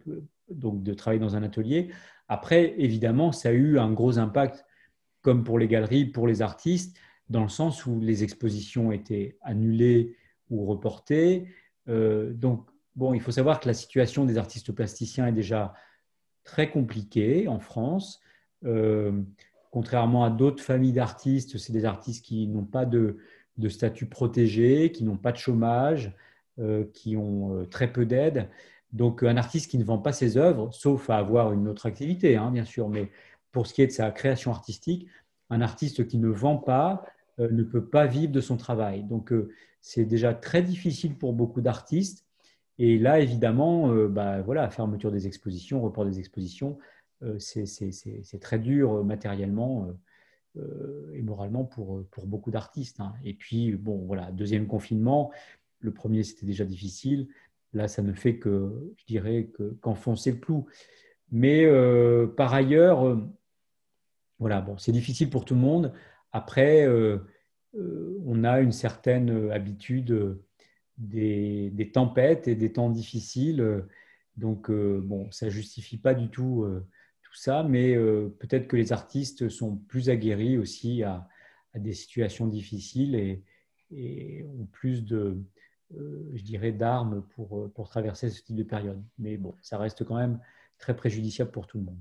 donc de travailler dans un atelier. Après, évidemment, ça a eu un gros impact, comme pour les galeries, pour les artistes, dans le sens où les expositions étaient annulées ou reportées. Donc, bon, il faut savoir que la situation des artistes plasticiens est déjà très compliquée en France. Contrairement à d'autres familles d'artistes, c'est des artistes qui n'ont pas de, statut protégé, qui n'ont pas de chômage, euh, qui ont euh, très peu d'aide. Donc, un artiste qui ne vend pas ses œuvres, sauf à avoir une autre activité, hein, bien sûr, mais pour ce qui est de sa création artistique, un artiste qui ne vend pas euh, ne peut pas vivre de son travail. Donc, c'est déjà très difficile pour beaucoup d'artistes. Et là, évidemment, bah, voilà, fermeture des expositions, report des expositions, c'est c'est- très dur euh, matériellement euh, euh, et moralement pour, euh, beaucoup d'artistes. hein. Et puis, bon, voilà, deuxième confinement, le premier, c'était déjà difficile. Là, ça ne fait que, je dirais, que- qu'enfoncer le clou. Mais euh, par ailleurs, euh, voilà, bon, c'est difficile pour tout le monde. Après, euh, euh, on a une certaine habitude euh, des, des tempêtes et des temps difficiles. Euh, Donc, euh, bon, ça justifie pas du tout euh, ça, mais euh, peut-être que les artistes sont plus aguerris aussi à, des situations difficiles et, et ont plus de, euh, je dirais, d'armes pour, pour traverser ce type de période. Mais bon, ça reste quand même très préjudiciable pour tout le monde.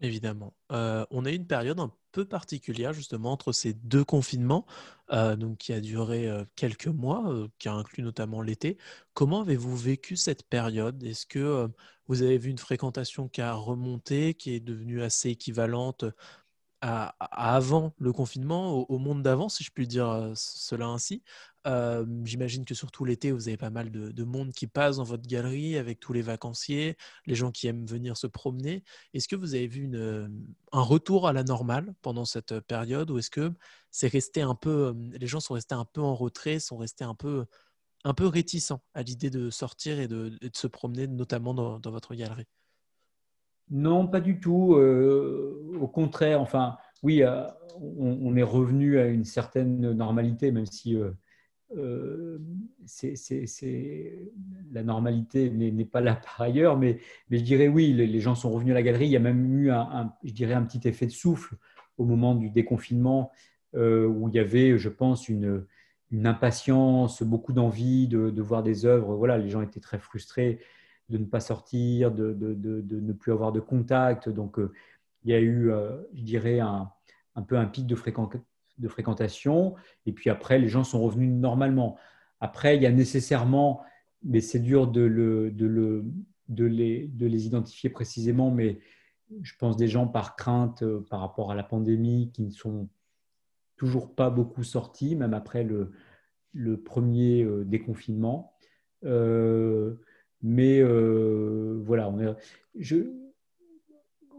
Évidemment. Euh, on a eu une période un peu particulière justement entre ces deux confinements, euh, donc qui a duré euh, quelques mois, qui a inclus notamment l'été. Comment avez-vous vécu cette période? Est-ce que vous avez vu une fréquentation qui a remonté, qui est devenue assez équivalente à, avant le confinement, au, monde d'avant, si je puis dire euh, cela ainsi? J'imagine que surtout l'été, vous avez pas mal de, de monde qui passe dans votre galerie avec tous les vacanciers, les gens qui aiment venir se promener. Est-ce que vous avez vu un retour à la normale pendant cette période ou est-ce que c'est resté un peu, les gens sont restés un peu en retrait, sont restés un peu, un peu réticents à l'idée de sortir et de, se promener, notamment dans votre galerie? Non, pas du tout. Euh, au contraire, enfin, oui, euh, on, est revenu à une certaine normalité, même si euh, la normalité n'est pas là par ailleurs, mais, je dirais oui, les, gens sont revenus à la galerie. Il y a même eu, un, je dirais, un petit effet de souffle au moment du déconfinement, où il y avait, je pense, une, une impatience, beaucoup d'envie de, de voir des œuvres. Voilà, les gens étaient très frustrés de ne pas sortir, de, de- de- ne plus avoir de contact. Donc, euh, il y a eu, euh, je dirais, un, un peu un pic de, fréquent- de fréquentation. Et puis après, les gens sont revenus normalement. Après, il y a nécessairement, mais c'est dur de, le, de, le, de, les, de les identifier précisément, mais je pense, des gens par crainte euh, par rapport à la pandémie qui ne sont toujours pas beaucoup sortis, même après le, le premier déconfinement. Mais voilà,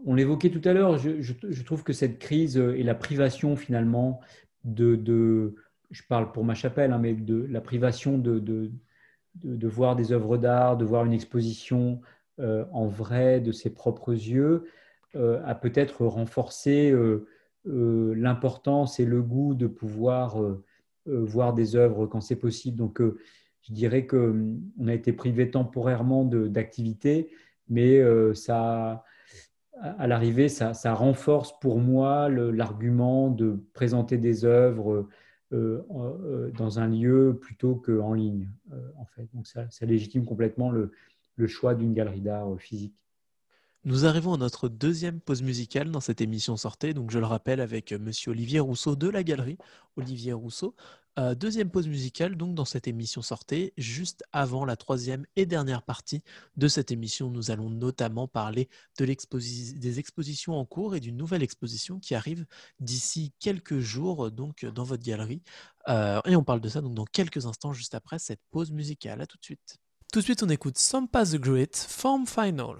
on, l'évoquait tout à l'heure, je, trouve que cette crise et la privation finalement de, je parle pour ma chapelle, hein, mais de la privation de, de, voir des œuvres d'art, de voir une exposition en vrai de ses propres yeux, euh, a peut-être renforcé euh, euh, l'importance et le goût de pouvoir voir des œuvres quand c'est possible. Donc, je dirais qu'on a été privé temporairement d'activité, mais ça, à l'arrivée, ça, renforce pour moi l'argument de présenter des œuvres dans un lieu plutôt qu'en ligne, en fait. Donc, ça, légitime complètement le choix d'une galerie d'art physique. Nous arrivons à notre deuxième pause musicale dans cette émission Sortée. Donc, je le rappelle avec euh, Monsieur Olivier Rousseau de la galerie Olivier Rousseau. Euh, deuxième pause musicale donc dans cette émission Sortée. Juste avant la troisième et dernière partie de cette émission, nous allons notamment parler de des expositions en cours et d'une nouvelle exposition qui arrive d'ici quelques jours donc dans votre galerie. Euh, et on parle de ça donc dans quelques instants juste après cette pause musicale. À tout de suite. Tout de suite, on écoute Sampa the Great, Form Final.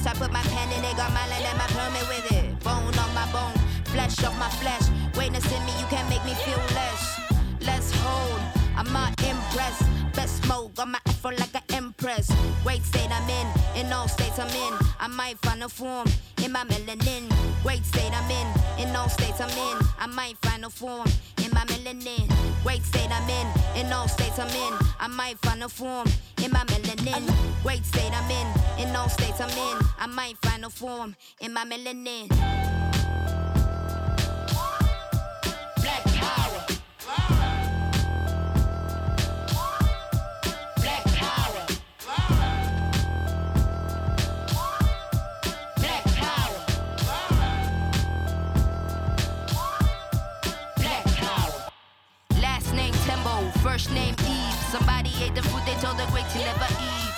this. I put my pen in it, got my land and my plumbing with it. Bone on my bone, flesh off my flesh. Witness in me, you can't make me feel less. Let's hold, I'm not impressed. Best smoke on my afro like an empress. Wait state I'm in, in all states I'm in. I might find a form in my melanin. Wait state I'm in states I'm in. I might find a form in my melanin. Wait state I'm in. In all states I'm in. I might find a form in my melanin. Wait state I'm in. In all states I'm in. I might find a form in my melanin. Black power. First name Eve. Somebody ate the food they told the great to never eat.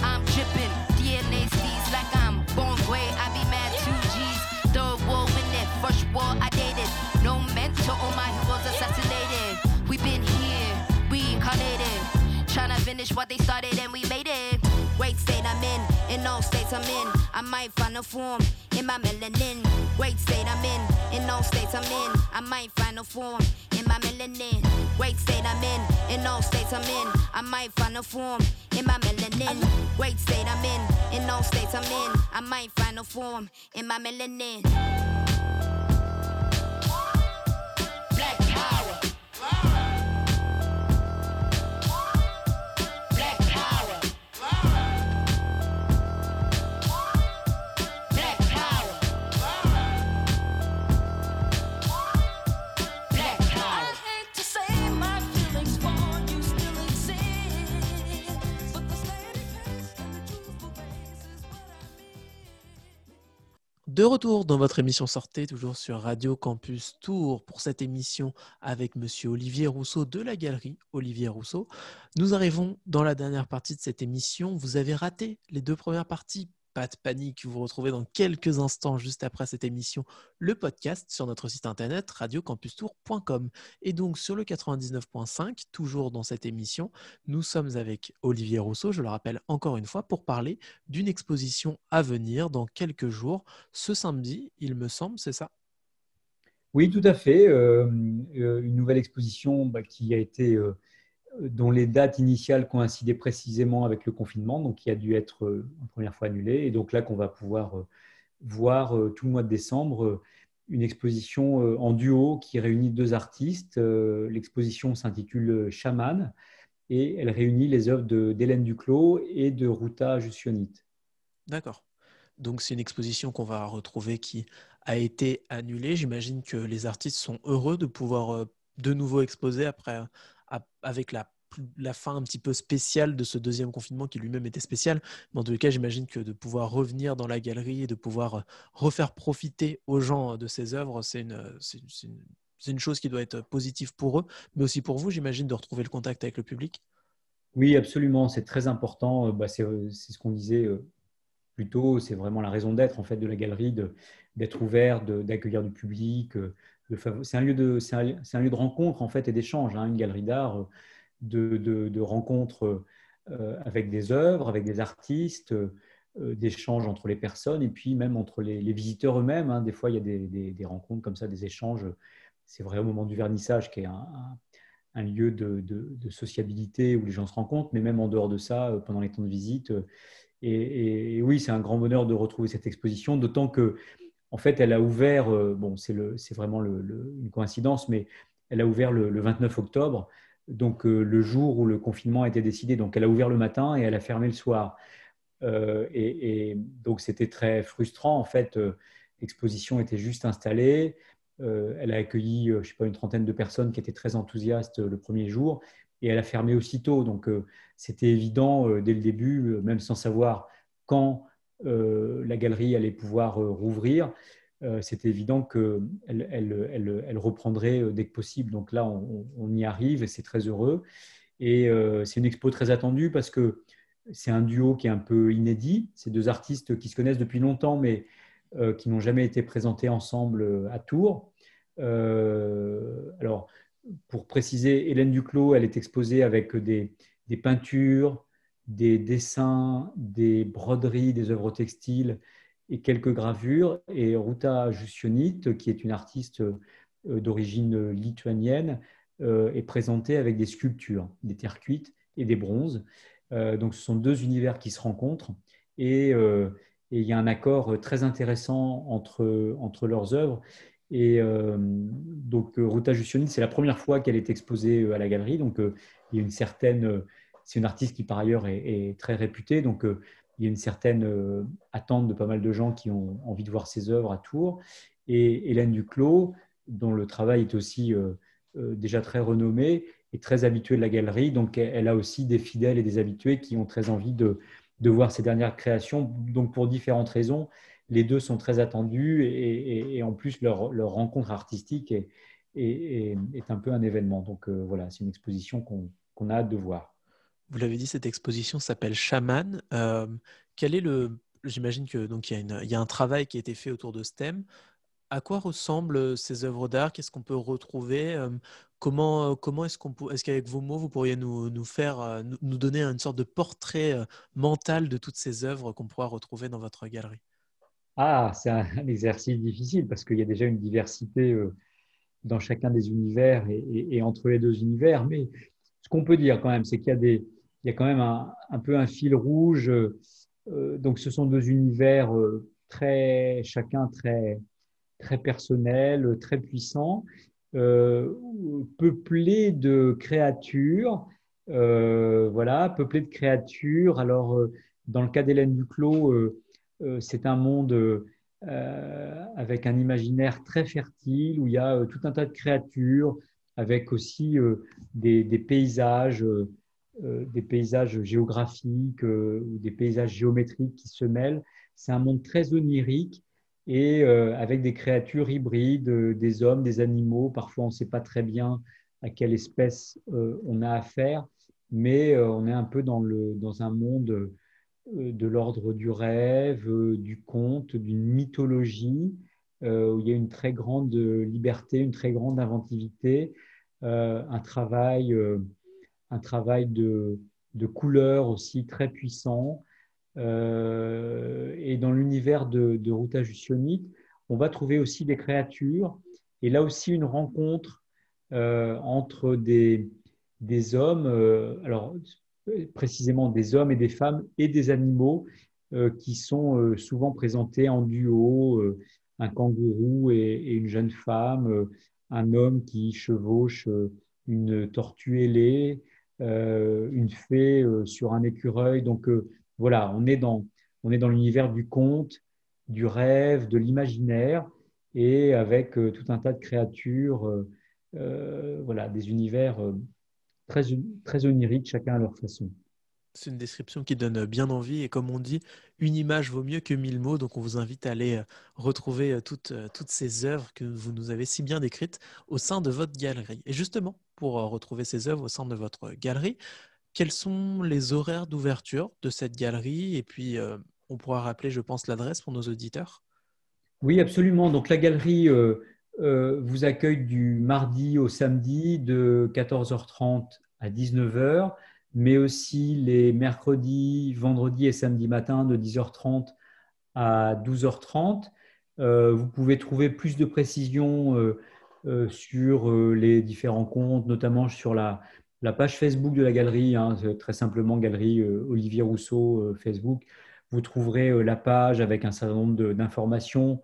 I'm dripping, DNA steez like I'm born gray. I be mad two G's. Third war in it, first war I dated. No mentor, all my heroes assassinated. We been here, reincarnated. Trying to finish what they started and we made it. Great state I'm in, in all states I'm in. Might find a form in my melanin. Great state I'm in, in all states I'm in. I might find a form in my melanin. Great state I'm in, in all states I'm in. I might find a form in my melanin. Great state I'm in, in all states I'm in. I might find a form in my melanin. Black power. De retour dans votre émission Sortez, toujours sur Radio Campus Tour, pour cette émission avec Monsieur Olivier Rousseau de la galerie Olivier Rousseau. Nous arrivons dans la dernière partie de cette émission. Vous avez raté les deux premières parties pas de panique, vous retrouvez dans quelques instants, juste après cette émission, le podcast sur notre site internet radiocampustour.com. Et donc sur le 99.5, toujours dans cette émission, nous sommes avec Olivier Rousseau, je le rappelle encore une fois, pour parler d'une exposition à venir dans quelques jours, ce samedi, il me semble, c'est ça? Oui, tout à fait. Euh, euh, une nouvelle exposition bah, qui a été... Euh, dont les dates initiales coïncidaient précisément avec le confinement, donc qui a dû être euh, une première fois annulé. Et donc là qu'on va pouvoir euh, voir euh, tout le mois de décembre une exposition en duo qui réunit deux artistes. L'exposition s'intitule Chaman et elle réunit les œuvres d'Hélène Duclos et de Ruta Jussionnite. D'accord. Donc c'est une exposition qu'on va retrouver qui a été annulée. J'imagine que les artistes sont heureux de pouvoir de nouveau exposer après avec la, fin un petit peu spéciale de ce deuxième confinement qui lui-même était spécial. Mais en tout cas, j'imagine que de pouvoir revenir dans la galerie et de pouvoir euh, refaire profiter aux gens de ces œuvres, c'est une, chose qui doit être positive pour eux, mais aussi pour vous, j'imagine, de retrouver le contact avec le public. Oui, absolument, c'est très important. Euh, bah, euh, c'est ce qu'on disait plus tôt, c'est vraiment la raison d'être en fait de la galerie, d'être ouvert, d'accueillir du public, c'est un, lieu de, de rencontre en fait et d'échange, hein, une galerie d'art euh, de, rencontres euh, avec des œuvres, avec des artistes, euh, d'échanges entre les personnes et puis même entre les, visiteurs eux-mêmes. Hein. Des fois, il y a des, rencontres comme ça, des échanges. C'est vrai au moment du vernissage qui est un, lieu de, sociabilité où les gens se rencontrent, mais même en dehors de ça, pendant les temps de visite. Et oui, c'est un grand bonheur de retrouver cette exposition, d'autant que en fait, elle a ouvert, euh, bon, c'est vraiment une coïncidence, mais elle a ouvert le, 29 octobre, donc euh, le jour où le confinement a été décidé. Donc, elle a ouvert le matin et elle a fermé le soir. Euh, et, donc, c'était très frustrant. En fait, l'exposition était juste installée. elle a accueilli, je sais pas, une trentaine de personnes qui étaient très enthousiastes le premier jour et elle a fermé aussitôt. Donc, c'était évident dès le début, même sans savoir quand la galerie allait pouvoir euh, rouvrir, euh, c'était évident qu'elle elle, reprendrait dès que possible. Donc là, on, y arrive et c'est très heureux. Et c'est une expo très attendue parce que c'est un duo qui est un peu inédit. C'est deux artistes qui se connaissent depuis longtemps, mais qui n'ont jamais été présentés ensemble à Tours. alors, pour préciser, Hélène Duclos, elle est exposée avec des peintures, des dessins, des broderies, des œuvres textiles et quelques gravures. Et Ruta Jussionnite, qui est une artiste euh, d'origine lituanienne, euh, est présentée avec des sculptures, des terres cuites et des bronzes. Euh, donc ce sont deux univers qui se rencontrent et, il y a un accord très intéressant entre, entre leurs œuvres. Et donc Ruta Jussionnite, c'est la première fois qu'elle est exposée à la galerie, donc il y a une certaine c'est une artiste qui, par ailleurs, est, très réputée. Donc, euh, il y a une certaine euh, attente de pas mal de gens qui ont envie de voir ses œuvres à Tours. Et Hélène Duclos, dont le travail est aussi euh, déjà très renommé, est très habituée de la galerie. Donc, elle a aussi des fidèles et des habitués qui ont très envie de, voir ses dernières créations. Donc, pour différentes raisons, les deux sont très attendus et, en plus, leur, rencontre artistique est, un peu un événement. Donc, voilà, c'est une exposition qu'on a hâte de voir. Vous l'avez dit, cette exposition s'appelle Shaman. Euh, quel est le J'imagine que donc il y, a une, il y, a un travail qui a été fait autour de ce thème. À quoi ressemblent ces œuvres d'art? Qu'est-ce qu'on peut retrouver? Euh, Comment, euh, comment est-ce qu'on est-ce qu'avec vos mots vous pourriez nous, nous faire nous, donner une sorte de portrait mental de toutes ces œuvres qu'on pourra retrouver dans votre galerie? Ah, c'est un, exercice difficile parce qu'il y a déjà une diversité dans chacun des univers et, entre les deux univers. Mais ce qu'on peut dire quand même, c'est qu'il y a des il y a quand même un, peu un fil rouge. Euh, donc, ce sont deux univers euh, très, chacun très, très personnel, très puissant, euh, peuplés de créatures. voilà, peuplés de créatures. Alors, dans le cas d'Hélène Duclos, c'est un monde avec un imaginaire très fertile où il y a tout un tas de créatures, avec aussi des, paysages euh, des paysages géographiques euh, ou des paysages géométriques qui se mêlent. C'est un monde très onirique et euh, avec des créatures hybrides, euh, des hommes, des animaux. Parfois, on ne sait pas très bien à quelle espèce euh, on a affaire, mais euh, on est un peu dans, le, dans un monde euh, de l'ordre du rêve, euh, du conte, d'une mythologie, euh, où il y a une très grande liberté, une très grande inventivité, euh, un travail, euh, un travail de, de couleurs aussi très puissant. Euh, et dans l'univers de, de Jussionnite, on va trouver aussi des créatures, et là aussi une rencontre euh, entre des, des hommes, euh, alors précisément des hommes et des femmes et des animaux qui sont souvent présentés en duo, un kangourou et, une jeune femme, un homme qui chevauche une tortue ailée, une fée euh, sur un écureuil. Donc euh, voilà, on est dans, on est dans l'univers du conte, du rêve, de l'imaginaire, et avec euh, tout un tas de créatures, euh, euh, voilà, des univers euh, très, très oniriques, chacun à leur façon. C'est une description qui donne bien envie et comme on dit, une image vaut mieux que mille mots. Donc on vous invite à aller euh, retrouver euh, toutes, euh, toutes ces œuvres que vous nous avez si bien décrites au sein de votre galerie. Et justement, pour euh, retrouver ces œuvres au sein de votre galerie, quels sont les horaires d'ouverture de cette galerie? Et puis euh, on pourra rappeler, je pense, l'adresse pour nos auditeurs. Oui, absolument. Donc la galerie euh, vous accueille du mardi au samedi de 14h30 à 19h, mais aussi les mercredis, vendredis et samedi matin de 10h30 à 12h30. Euh, vous pouvez trouver plus de précisions sur euh, les différents comptes, notamment sur la, page Facebook de la galerie, hein, très simplement Galerie euh, Olivier Rousseau euh, Facebook. Vous trouverez euh, la page avec un certain nombre d'informations.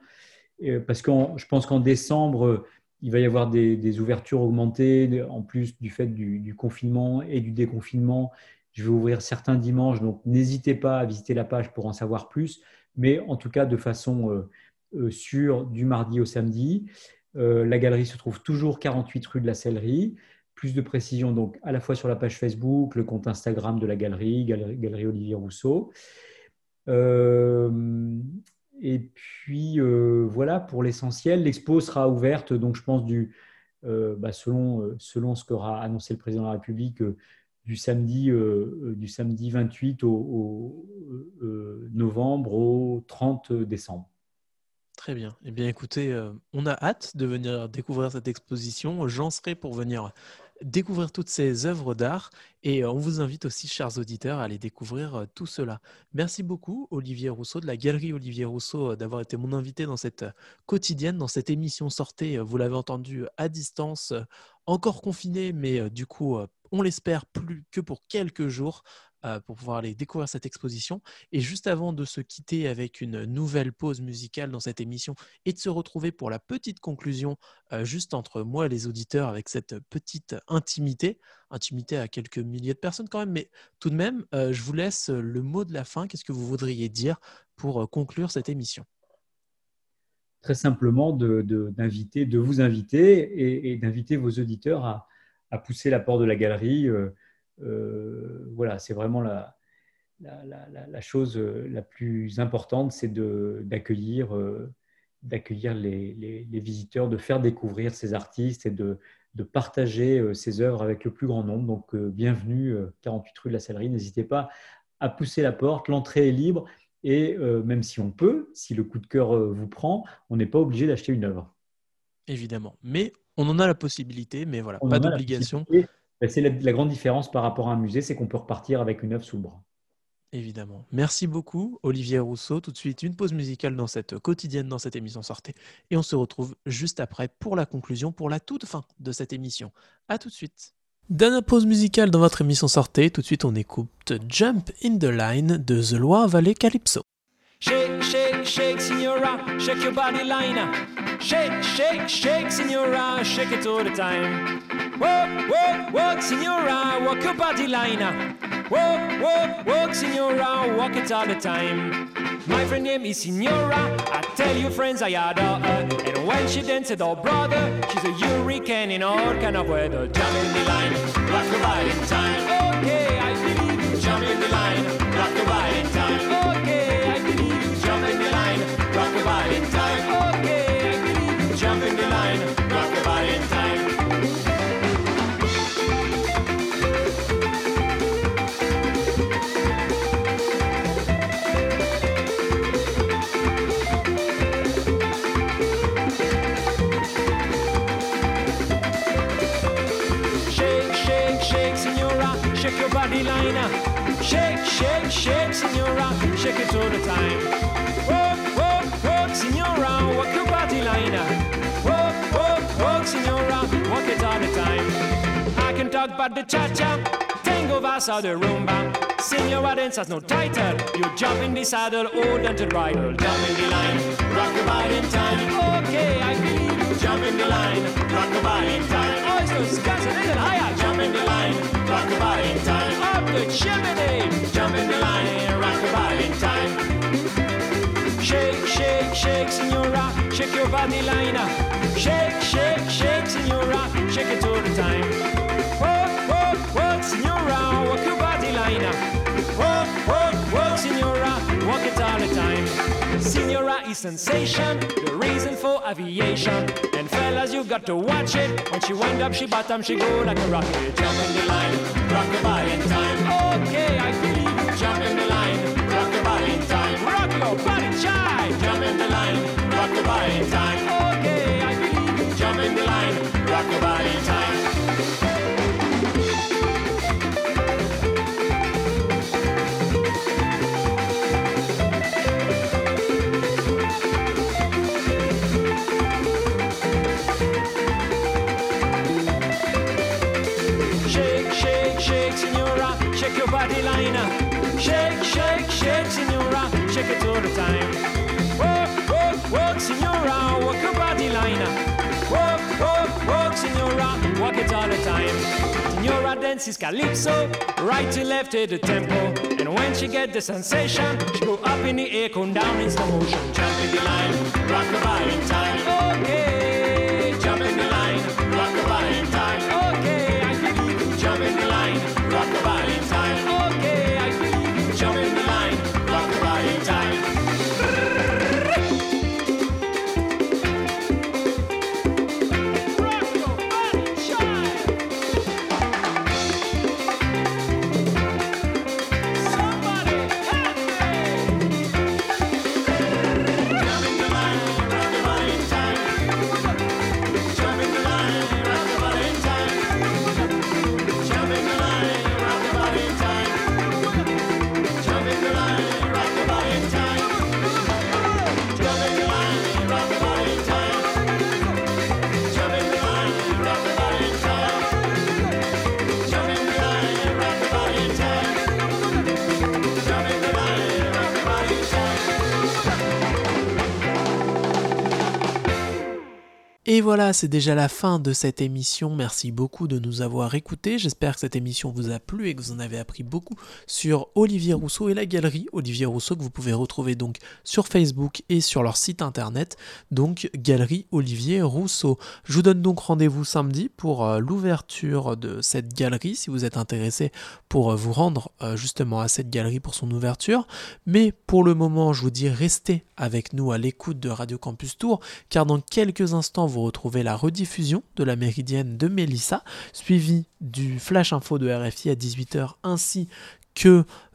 Euh, Parce que je pense qu'en décembre, euh, il va y avoir des, ouvertures augmentées, en plus du fait du, du confinement et du déconfinement. Je vais ouvrir certains dimanches, donc n'hésitez pas à visiter la page pour en savoir plus, mais en tout cas de façon euh, euh, sûre du mardi au samedi. Euh, la galerie se trouve toujours 48 rue de la Sellerie. Plus de précisions donc à la fois sur la page Facebook, le compte Instagram de la galerie, Galerie, Olivier Rousseau. Euh, et puis euh, voilà pour l'essentiel. L'expo sera ouverte, donc je pense du, bah, selon, ce qu'aura annoncé le président de la République, du samedi, du samedi 28 au, novembre au 30 décembre. Très bien. Eh bien, écoutez, euh, on a hâte de venir découvrir cette exposition. J'en serai pour venir découvrir toutes ces œuvres d'art et euh, on vous invite aussi, chers auditeurs, à aller découvrir euh, tout cela. Merci beaucoup, Olivier Rousseau, de la Galerie Olivier Rousseau, d'avoir été mon invité dans cette quotidienne, dans cette émission Sortez. Euh, Vous l'avez entendu à distance, encore confiné, mais du coup, on l'espère plus que pour quelques jours pour pouvoir aller découvrir cette exposition. Et juste avant de se quitter avec une nouvelle pause musicale dans cette émission et de se retrouver pour la petite conclusion euh, juste entre moi et les auditeurs avec cette petite intimité, intimité à quelques milliers de personnes quand même, mais tout de même, euh, je vous laisse le mot de la fin. Qu'est-ce que vous voudriez dire pour euh, conclure cette émission? Très simplement de, de, vous inviter et, d'inviter vos auditeurs à, à, pousser la porte de la galerie. Euh, euh, voilà, c'est vraiment la, la, la, la, chose la plus importante, c'est d'accueillir, euh, d'accueillir les, les, les, visiteurs, de faire découvrir ces artistes et de, de partager euh, ces œuvres avec le plus grand nombre. Donc, euh, bienvenue, 48 rue de la Sellerie. N'hésitez pas à pousser la porte, l'entrée est libre. Et euh, même si on peut, si le coup de cœur euh, vous prend, on n'est pas obligé d'acheter une œuvre. Évidemment. Mais on en a la possibilité, mais voilà, on pas d'obligation. C'est la, la, grande différence par rapport à un musée, c'est qu'on peut repartir avec une œuvre sous le bras. Évidemment. Merci beaucoup, Olivier Rousseau. Tout de suite, une pause musicale dans cette quotidienne, dans cette émission Sortez. Et on se retrouve juste après pour la conclusion, pour la toute fin de cette émission. À tout de suite. Dernière pause musicale dans votre émission Sortez. Tout de suite, on écoute Jump in the Line de The Loire Valley Calypso. Shake, shake, shake, Signora, shake your body line. Shake, shake, shake, Signora, shake it all the time. Walk, walk, walk, Signora, walk your body line. Walk, walk, walk, Signora, walk it all the time. My friend name is Signora, I tell you friends I adore her. And when she dances her brother, she's a hurricane in all kind of weather. Jump in the line, rock your body time. About the cha-cha, tango vasa the rumba. Senora dance has no title. You jump in the saddle, oh, hold on to the bridle. Jump in the line, rock your body in time. Okay, I believe. Jump in the line, rock your body in time. Oh, it's those guys a little higher. Jump in the line, rock your body in time. Up the chimney. Jump in the line, rock your body in time. Shake, shake, shake, senora, shake your body liner. Shake, shake, shake, senora, shake it all the time. Sensation, the reason for aviation. And fellas, you got to watch it. When she wind up, she bottom, she go like a rocket. Jump in the line, rock your body in time. Okay, I believe you. Jump in the line, rock your body in time. Rock your body, shy. Jump in the line, rock your body in time. Okay, I believe you. Jump in the line, rock your body in time. Body liner. Shake, shake, shake, senora, shake it all the time. Walk, walk, walk, senora, walk your body liner. Walk, walk, walk, senora, walk it all the time. Senora dances calypso, right to left to the tempo. And when she get the sensation, she go up in the air, come down in slow motion. Jump in the line, rock your body in time. Okay, Et voilà, c'est déjà la fin de cette émission. Merci beaucoup de nous avoir écoutés. J'espère que cette émission vous a plu et que vous en avez appris beaucoup sur Olivier Rousseau et la galerie Olivier Rousseau que vous pouvez retrouver donc sur Facebook et sur leur site internet, donc Galerie Olivier Rousseau. Je vous donne donc rendez-vous samedi pour euh, l'ouverture de cette galerie si vous êtes intéressé pour euh, vous rendre euh, justement à cette galerie pour son ouverture. Mais pour le moment, je vous dis restez avec nous à l'écoute de Radio Campus Tour car dans quelques instants vous retrouvez la rediffusion de la méridienne de Mélissa, suivie du flash info de RFI à 18h ainsi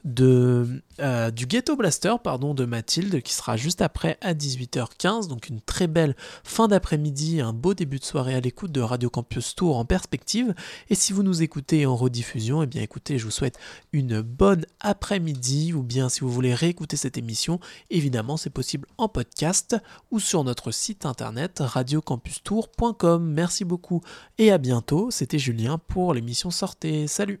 de, euh, du Ghetto Blaster pardon, de Mathilde qui sera juste après à 18h15. Donc une très belle fin d'après-midi, un beau début de soirée à l'écoute de Radio Campus Tour en perspective. Et si vous nous écoutez en rediffusion, eh bien écoutez, je vous souhaite une bonne après-midi ou bien si vous voulez réécouter cette émission, évidemment c'est possible en podcast ou sur notre site internet radiocampustour.com. Merci beaucoup et à bientôt. C'était Julien pour l'émission Sortez. Salut